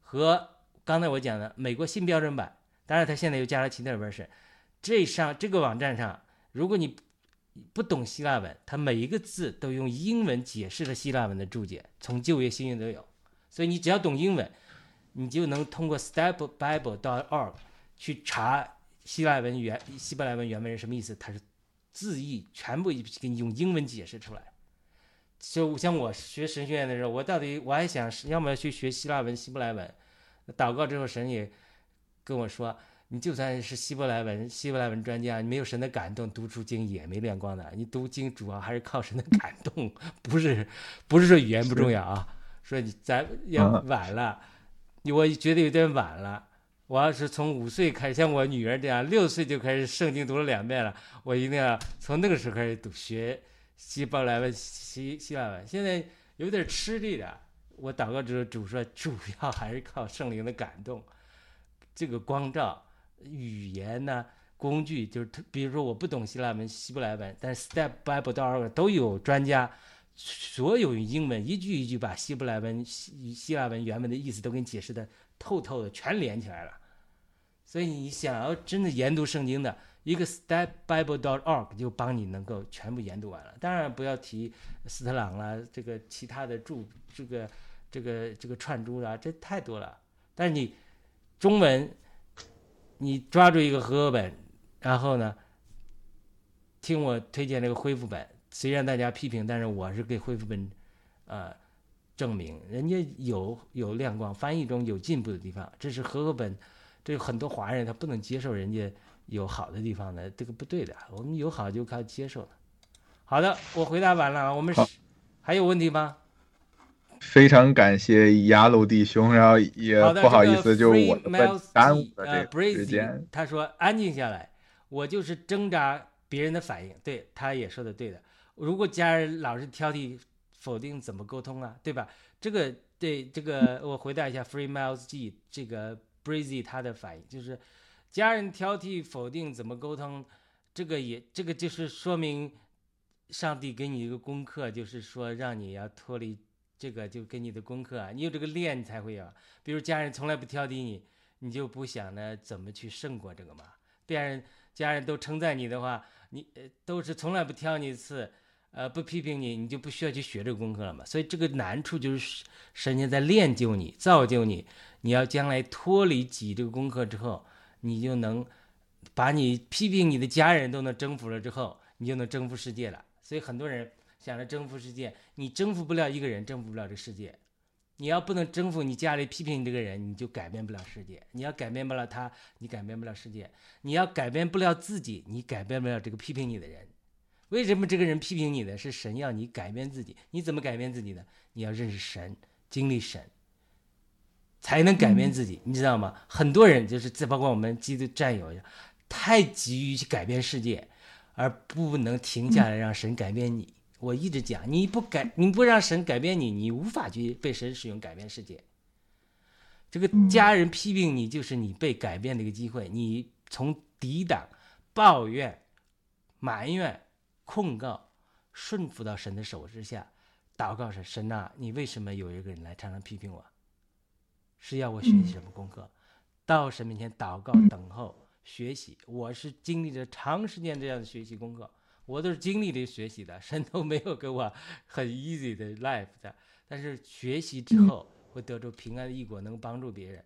Speaker 1: 和刚才我讲的美国新标准版，当然它现在又加了其他 version。这上这个网站上，如果你不懂希腊文，它每一个字都用英文解释了希腊文的注解，从旧约新约都有。所以你只要懂英文，你就能通过 stepbible.org 去查希腊文原希伯来文原文是什么意思，它是字义全部给你用英文解释出来。就像我学神学院的时候，我到底我还想是要么去学希腊文、希伯来文，祷告之后神也跟我说，你就算是希伯来文、希伯来文专家，你没有神的感动，读出经也没亮光的。你读经主要还是靠神的感动，[laughs] 不是不是说语言不重要啊。说你咱要晚了，我觉得有点晚了。我要是从五岁开始，像我女儿这样，六岁就开始圣经读了两遍了，我一定要从那个时候开始读学希伯来文、希希腊文。现在有点吃力的，我祷告之后主说，主要还是靠圣灵的感动，这个光照、语言呢、工具，就是比如说我不懂希腊文、希伯来文，但是 Step Bible 都有专家。所有用英文一句一句把希伯来文、希希腊文原文的意思都给你解释的透透的，全连起来了。所以你想要真的研读圣经的，一个 stepbible.org 就帮你能够全部研读完了。当然不要提斯特朗啦，这个其他的注这个这个这个串珠啦，这太多了。但是你中文你抓住一个合格本，然后呢，听我推荐这个恢复本。虽然大家批评，但是我是给恢复本，呃，证明人家有有亮光，翻译中有进步的地方。这是合格本，这有很多华人他不能接受人家有好的地方的，这个不对的。我们有好就靠接受了。好的，我回答完了，我们还有问题吗？
Speaker 2: 非常感谢雅鲁弟兄，然后也，不好意思，就是我的问耽误了这个时间。
Speaker 1: 他说安静下来，我就是挣扎别人的反应。对，他也说的对的。如果家人老是挑剔、否定，怎么沟通啊？对吧？这个对这个，我回答一下 Free Miles G 这个 Brazy 他的反应就是，家人挑剔、否定怎么沟通？这个也这个就是说明上帝给你一个功课，就是说让你要脱离这个，就给你的功课啊，你有这个练，你才会有。比如家人从来不挑剔你，你就不想呢怎么去胜过这个嘛？别人家人都称赞你的话，你呃都是从来不挑你一次，呃不批评你，你就不需要去学这个功课了嘛。所以这个难处就是神仙在练就你、造就你，你要将来脱离己这个功课之后，你就能把你批评你的家人都能征服了之后，你就能征服世界了。所以很多人想着征服世界，你征服不了一个人，征服不了这世界。你要不能征服你家里批评你这个人，你就改变不了世界。你要改变不了他，你改变不了世界。你要改变不了自己，你改变不了这个批评你的人。为什么这个人批评你的是神要你改变自己？你怎么改变自己呢？你要认识神，经历神，才能改变自己，你知道吗？很多人就是这，包括我们基督战友，太急于去改变世界，而不能停下来让神改变你。我一直讲，你不改，你不让神改变你，你无法去被神使用改变世界。这个家人批评你，就是你被改变的一个机会。你从抵挡、抱怨、埋怨、控告，顺服到神的手之下，祷告神：神呐、你为什么有一个人来常常批评我？是要我学习什么功课？到神面前祷告、等候、学习。我是经历着长时间这样的学习功课，我都是经历着学习的，[laughs] 神都没有给我很 easy 的 life 的。但是学习之后会得出平安的异果，能帮助别人，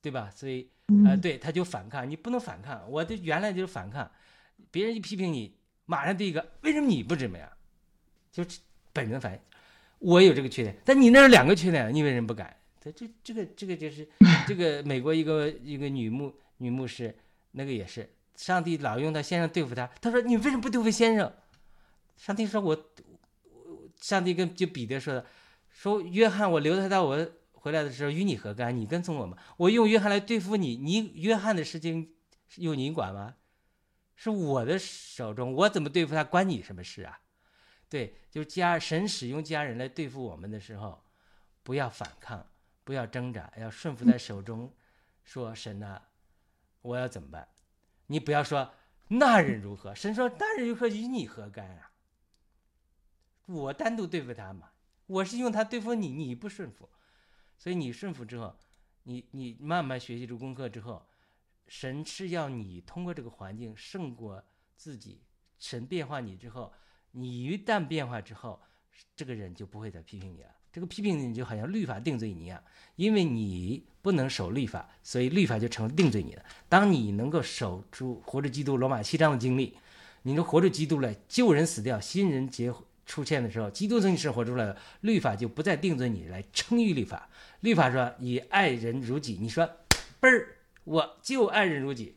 Speaker 1: 对吧？所以，呃，对，他就反抗，你不能反抗。我的原来就是反抗，别人一批评你，马上第一个，为什么你不怎么样？就是本能反应，我有这个缺点，但你那儿两个缺点，你为什么不改？这这这个这个就是 [laughs] 这个美国一个一个女牧女牧师，那个也是，上帝老用他先生对付他，他说你为什么不对付先生？上帝说我，我上帝跟就彼得说的，说约翰我留他到我回来的时候与你何干？你跟从我吗？我用约翰来对付你，你约翰的事情由你管吗？是我的手中，我怎么对付他关你什么事啊？对，就是家神使用家人来对付我们的时候，不要反抗，不要挣扎，要顺服在手中，说神呐、我要怎么办？你不要说那人如何，神说那人如何与你何干啊？我单独对付他嘛，我是用他对付你，你不顺服，所以你顺服之后，你你慢慢学习这功课之后，神是要你通过这个环境胜过自己，神变化你之后，你一旦变化之后，这个人就不会再批评你了。这个批评你就好像律法定罪你一样，因为你不能守律法，所以律法就成了定罪你的。当你能够守住活着基督罗马七章的经历，你能活着基督来旧人死掉，新人结出现的时候，基督从你是活出来了，律法就不再定罪你，来称誉律法。律法说以爱人如己，你说嘣儿，我就爱人如己，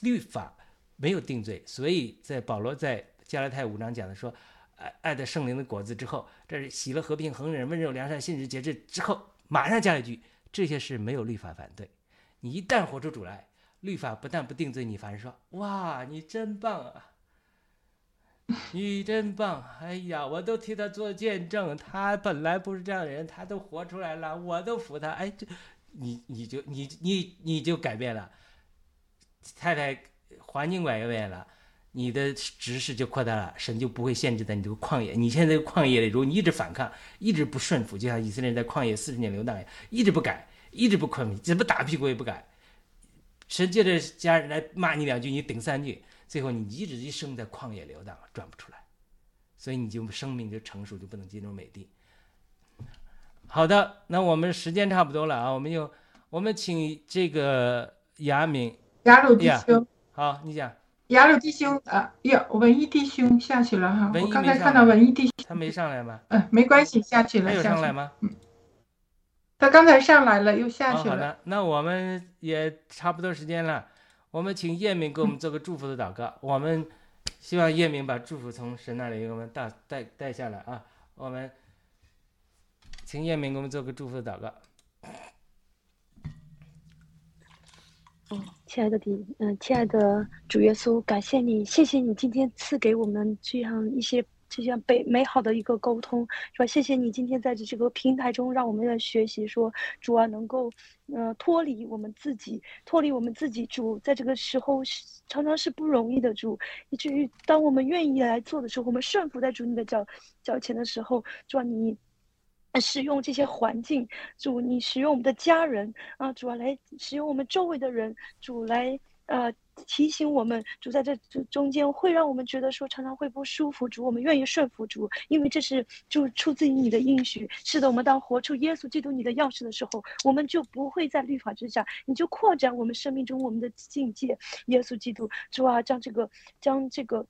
Speaker 1: 律法没有定罪，所以在保罗在加拉太五章讲的说，爱爱的圣灵的果子之后，这是喜乐、和平、恒忍、温柔、良善、信实、节制之后，马上加了一句，这些是没有律法反对。你一旦活出主来，律法不但不定罪你，反而说哇，你真棒啊！你真棒！哎呀，我都替他做见证，他本来不是这样的人，他都活出来了，我都服他。哎，这你你就你你你就改变了，太太环境改变了，你的知识就扩大了，神就不会限制在你这个旷野。你现在这个旷野里，如果你一直反抗，一直不顺服，就像以色列人在旷野四十年流荡一样，一直不改，一直不宽容，怎么打屁股也不改，神借着家人来骂你两句，你顶三句。最后你一直一生在旷野流荡，转不出来，所以你就生命就成熟，就不能进入美地。好的，那我们时间差不多了啊，我们就我们请这个雅敏
Speaker 3: 雅鲁弟
Speaker 1: 呀
Speaker 3: 兄，
Speaker 1: 好，你讲，
Speaker 3: 雅鲁弟兄啊，呀，文艺弟兄下去了哈。
Speaker 1: 文艺
Speaker 3: 我刚才看到文艺弟兄，
Speaker 1: 他没上来吗？
Speaker 3: 嗯，没关系，下去了，
Speaker 1: 他有
Speaker 3: 下去了。
Speaker 1: 上来吗？
Speaker 3: 嗯他刚才上来了，又下
Speaker 1: 哦，
Speaker 3: 去了。
Speaker 1: 好的，那我们也差不多时间了，我们请叶明给我们做个祝福的祷告。[laughs] 我们希望叶明把祝福从神那里给我们带带带下来啊。我们请叶明给我们做个祝福的祷告。
Speaker 4: 亲爱的弟，嗯、亲爱的主耶稣，感谢你，谢谢你今天赐给我们这样一些这样美美好的一个沟通，是吧？谢谢你今天在这这个平台中，让我们来学习说，主啊，能够呃脱离我们自己，脱离我们自己，主在这个时候常常是不容易的，主，以至于当我们愿意来做的时候，我们顺服在主你的脚脚前的时候，主啊，你。使用这些环境，主你使用我们的家人啊，主啊来使用我们周围的人，主来呃提醒我们，主在这这中间会让我们觉得说常常会不舒服，主我们愿意顺服主，因为这是就出自于你的应许。是的，我们当活出耶稣基督你的钥匙的时候，我们就不会在律法之下，你就扩展我们生命中我们的境界。耶稣基督，主啊，将这个将这个。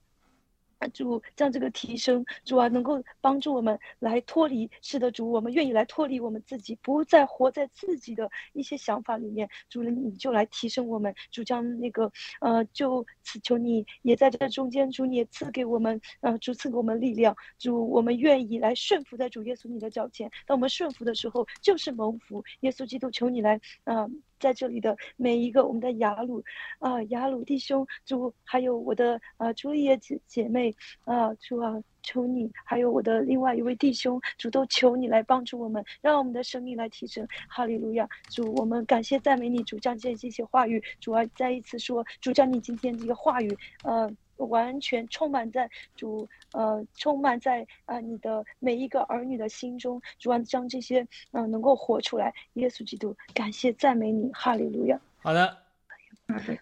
Speaker 4: 主将这个提升，主啊，能够帮助我们来脱离。是的，主，我们愿意来脱离我们自己，不再活在自己的一些想法里面。主，你就来提升我们。主将那个呃，就此求你也在这中间，主你也赐给我们呃，主赐给我们力量。主，我们愿意来顺服在主耶稣你的脚前。当我们顺服的时候，就是蒙福。耶稣基督，求你来啊。在这里的每一个我们的雅鲁，啊、雅鲁弟兄，主还有我的啊朱丽叶姐姐妹，啊、主啊，求你，还有我的另外一位弟兄，主动求你来帮助我们，让我们的生命来提升。哈利路亚，主，我们感谢赞美你，主将这这些话语，主啊，再一次说，主将你今天这个话语，呃。完全充满在主，呃，充满在啊、你的每一个儿女的心中，主啊，将这些嗯、呃能够活出来。耶稣基督，感谢赞美你，哈利路亚。
Speaker 1: 好的，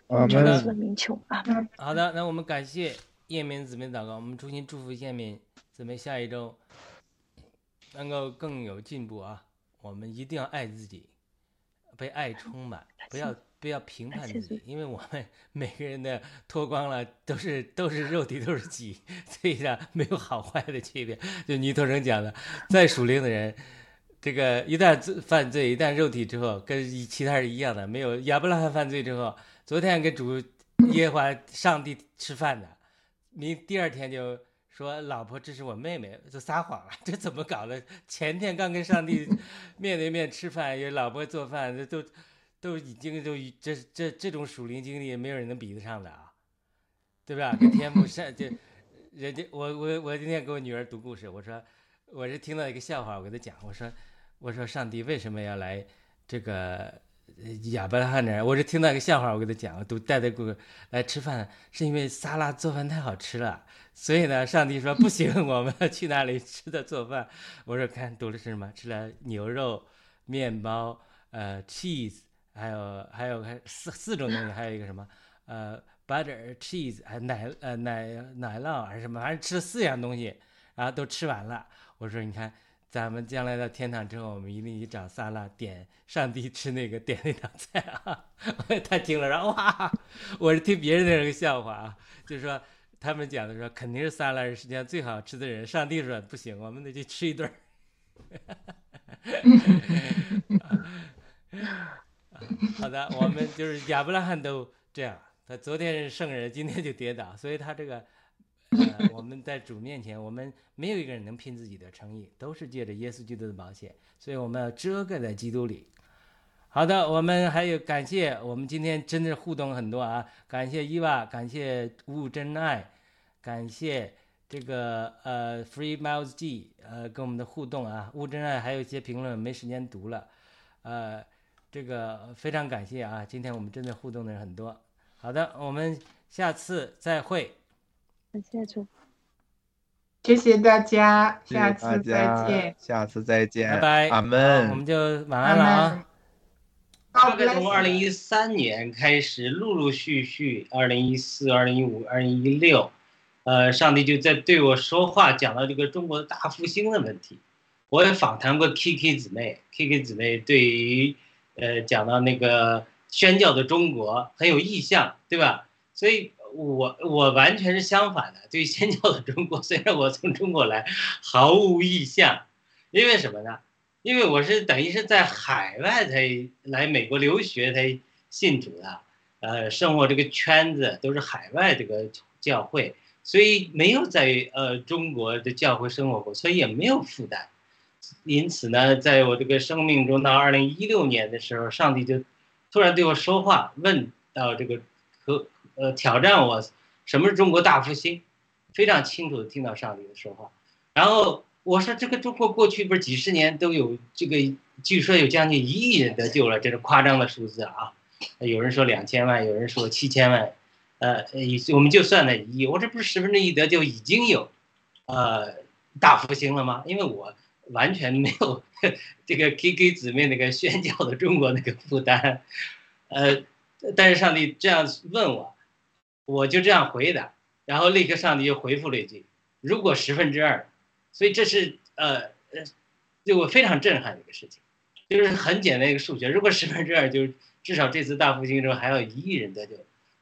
Speaker 2: 我
Speaker 4: 主的名求，阿门。
Speaker 1: 好的，那我们感谢叶明姊妹的祷告，我们衷心祝福叶明姊妹下一周能够更有进步啊！我们一定要爱自己，被爱充满，不要不要评判自己，因为我们 [laughs] 每个人的脱光了都是都是肉体，都是己，所以呢没有好坏的区别。就倪头生讲的，再属灵的人。这个一旦犯罪，一旦肉体之后，跟其他人一样的，没有亚伯拉罕犯罪之后，昨天跟主耶和华上帝吃饭的，明第二天就说老婆这是我妹妹，就撒谎了，[laughs] 这怎么搞的？前天刚跟上帝面对面吃饭，有老婆做饭，这都都已经都这这这种属灵经历，没有人能比得上的啊，对吧？跟天父上就人家我我我今天给我女儿读故事，我说我是听到一个笑话，我给她讲，我说我说上帝为什么要来这个呃亚伯拉罕那儿？我是听到一个笑话，我给他讲，我都带他过来吃饭，是因为萨拉做饭太好吃了，所以呢，上帝说不行，我们要去那里吃的做饭。我说看读的是什么？吃了牛肉、面包、呃 cheese，还有还有四四种东西，还有一个什么呃 butter cheese，还奶呃奶奶酪还是什么，反正吃了四样东西，然后都吃完了。我说你看。咱们将来到天堂之后，我们一定去找萨拉点上帝吃那个点那道菜啊！[laughs] 他听了说哇，我是听别人的这个笑话啊，就是说他们讲的说肯定是萨拉是世界上最好吃的人，上帝说不行，我们得去吃一顿 [laughs] [laughs] 好的，我们就是亚伯拉罕都这样，他昨天是圣人，今天就跌倒，所以他这个。呃，[laughs] 我们在主面前，我们没有一个人能拼自己的诚意，都是借着耶稣基督的宝血，所以我们要遮盖在基督里。好的，我们还有感谢，我们今天真的互动很多啊，感谢伊娃，感谢悟真爱，感谢这个呃 Free Miles G 呃跟我们的互动啊，悟真爱还有一些评论没时间读了，呃，这个非常感谢啊，今天我们真的互动的人很多。好的，我们下次再会。
Speaker 4: 感谢主，
Speaker 3: 谢谢大家，下次再
Speaker 2: 家
Speaker 3: 见，，
Speaker 2: 下次再见，
Speaker 1: 拜拜，
Speaker 2: 阿
Speaker 1: 门我们。就晚安了啊。
Speaker 3: 门。
Speaker 5: 大概从二零一三年开始，陆陆续续，二零一四、二零一五、二零一六，呃，上帝就在对我说话，讲到这个中国的大复兴的问题。我也访谈过 Kiki 姊妹，Kiki 姊妹对于，呃，讲到那个
Speaker 1: 宣教的中国很有意向，对吧？所以我我完全是相反的，对宣教的中国，虽然我从中国来，毫无意向，因为什么呢？因为我是等于是在海外才来美国留学才信主的，呃，生活这个圈子都是海外这个教会，所以没有在呃中国的教会生活过，所以也没有负担。因此呢，在我这个生命中，到二零一六年的时候，上帝就突然对我说话，问到这个和呃挑战我，什么是中国大复兴？非常清楚的听到上帝的说话，然后。我说这个中国过去不是几十年都有这个，据说有将近一亿人得救了，这是夸张的数字啊！有人说两千万，有人说七千万，呃，我们就算了一亿，我这不是十分之一得救已经有，呃，大复兴了吗？因为我完全没有 [laughs] 这个给给姊妹那个宣教的中国那个负担，呃，但是上帝这样问我，我就这样回答，然后立刻上帝又回复了一句：如果十分之二。所以这是呃呃，对我非常震撼的一个事情，就是很简单一个数学，如果十分之二，就是至少这次大复兴中还要一亿人得救，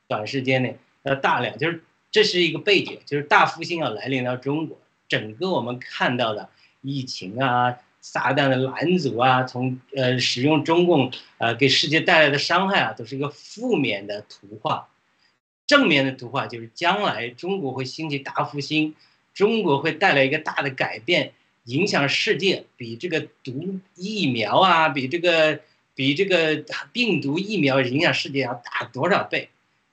Speaker 1: 短时间内要大量，就是这是一个背景，就是大复兴要来临到中国，整个我们看到的疫情啊、撒旦的拦阻啊，从呃使用中共呃给世界带来的伤害啊，都是一个负面的图画，正面的图画就是将来中国会兴起大复兴。中国会带来一个大的改变，影响世界，比这个毒疫苗啊，比这个比这个病毒疫苗影响世界要大多少倍，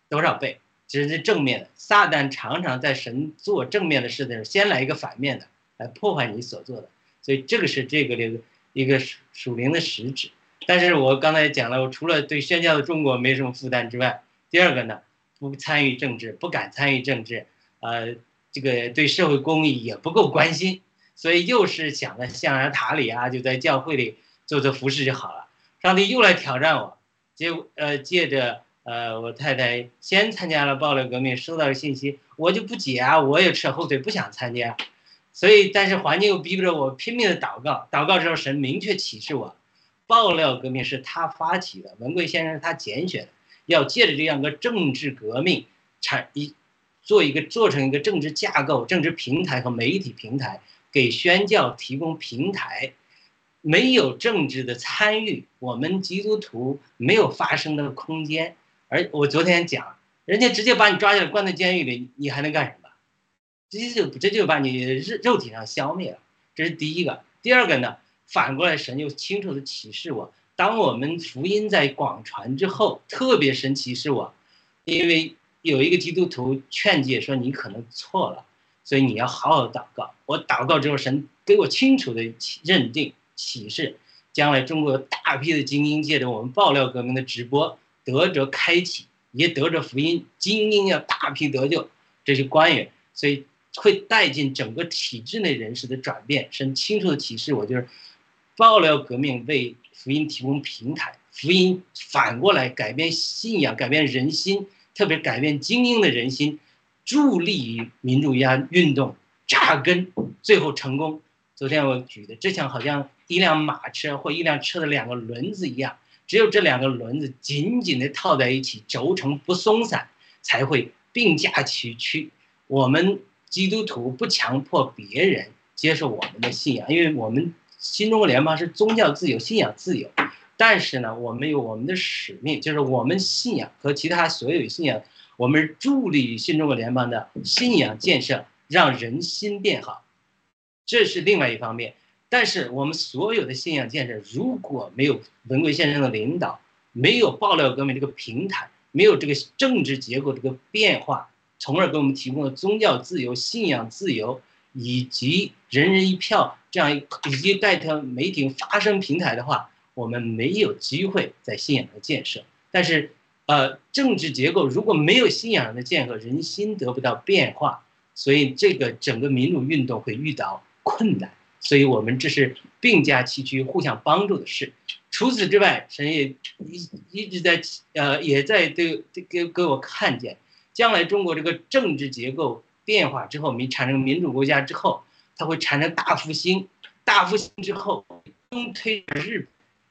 Speaker 1: 多少倍？这是正面的。撒旦常常在神做正面的事的时候，先来一个反面的，来破坏你所做的。所以这个是这个的一个属灵的实质。但是我刚才讲了，我除了对宣教的中国没什么负担之外，第二个呢，不参与政治，不敢参与政治，呃。这个对社会公益也不够关心，所以又是想在象牙塔里啊，就在教会里做做服饰就好了。上帝又来挑战我，结果呃借着呃我太太先参加了暴乱革命，收到信息，我就不解啊，我也扯后腿不想参加，所以但是环境又逼着我拼命的祷告，祷告之后神明确启示我，爆料革命是他发起的，文贵先生他拣选的，要借着这样一个政治革命产一。做一个做成一个政治架构、政治平台和媒体平台，给宣教提供平台。没有政治的参与，我们基督徒没有发声的空间。而我昨天讲，人家直接把你抓起来关在监狱里，你还能干什么？这就这就把你肉肉体上消灭了。这是第一个。第二个呢？反过来，神又清楚的启示我：当我们福音在广传之后，特别神启示我，因为。有一个基督徒劝诫说：“你可能错了，所以你要好好祷告。”我祷告之后，神给我清楚的认定启示，将来中国大批的精英借着我们爆料革命的直播得着开启，也得着福音，精英要大批得救，这些官员，所以会带进整个体制内人士的转变。很清楚的提示我，就是爆料革命为福音提供平台，福音反过来改变信仰，改变人心。特别改变精英的人心，助力于民主压运动扎根，最后成功。昨天我举的这像好像一辆马车或一辆车的两个轮子一样，只有这两个轮子紧紧的套在一起，轴承不松散，才会并驾齐驱。我们基督徒不强迫别人接受我们的信仰，因为我们新中国联邦是宗教自由、信仰自由。但是呢，我们有我们的使命，就是我们信仰和其他所有信仰，我们助力新中国联邦的信仰建设，让人心变好，这是另外一方面。但是我们所有的信仰建设，如果没有文贵先生的领导，没有爆料革命这个平台，没有这个政治结构这个变化，从而给我们提供了宗教自由、信仰自由以及人人一票这样一以及带头媒体发声平台的话。我们没有机会在信仰的建设，但是，呃，政治结构如果没有信仰的建设，人心得不到变化，所以这个整个民主运动会遇到困难。所以我们这是并驾齐驱、互相帮助的事。除此之外，神也一一直在呃，也在对给给我看见，将来中国这个政治结构变化之后，民产生民主国家之后，它会产生大复兴，大复兴之后，东推日本。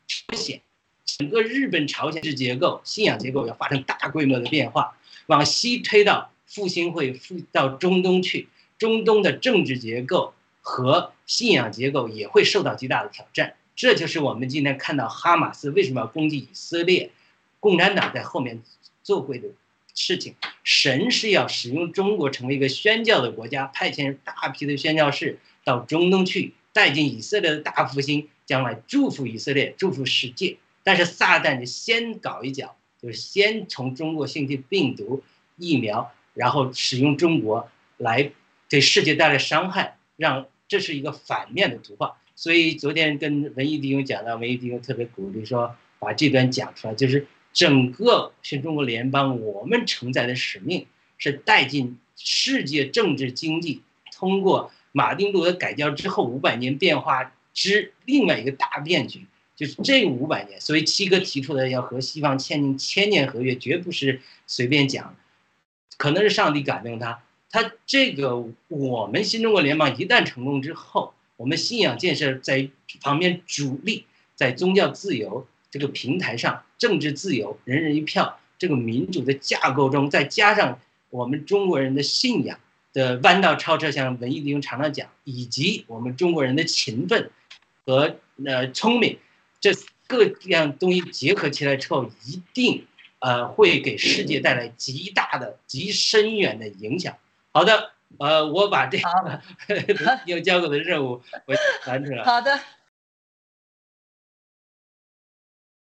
Speaker 1: 朝鲜，整个日本朝鲜结构、信仰结构要发生大规模的变化，往西推到复兴会复到中东去，中东的政治结构和信仰结构也会受到极大的挑战。这就是我们今天看到哈马斯为什么要攻击以色列，共产党在后面做过的事情。神是要使用中国成为一个宣教的国家，派遣大批的宣教士到中东去，带进以色列的大复兴，将来祝福以色列，祝福世界。但是撒旦就先搞一脚，就是先从中国兴起病毒疫苗，然后使用中国来给世界带来伤害，让这是一个反面的图画。所以昨天跟文艺弟兄讲到，文艺弟兄特别鼓励说，把这段讲出来，就是整个新中国联邦，我们承载的使命是带进世界政治经济，通过马丁路德改教之后五百年变化之另外一个大变局，就是这五百年。所以七哥提出的要和西方签订千年合约，绝不是随便讲，可能是上帝感动他，他这个我们新中国联邦一旦成功之后。我们信仰建设在旁边主力，在宗教自由这个平台上，政治自由、人人一票这个民主的架构中，再加上我们中国人的信仰的弯道超车，像文艺弟兄常常讲，以及我们中国人的勤奋和呃聪明，这各样东西结合起来之后，一定呃会给世界带来极大的、极深远的影响。好的。呃，我把这个要 [laughs] 交给的任务我完成了。
Speaker 4: 好的，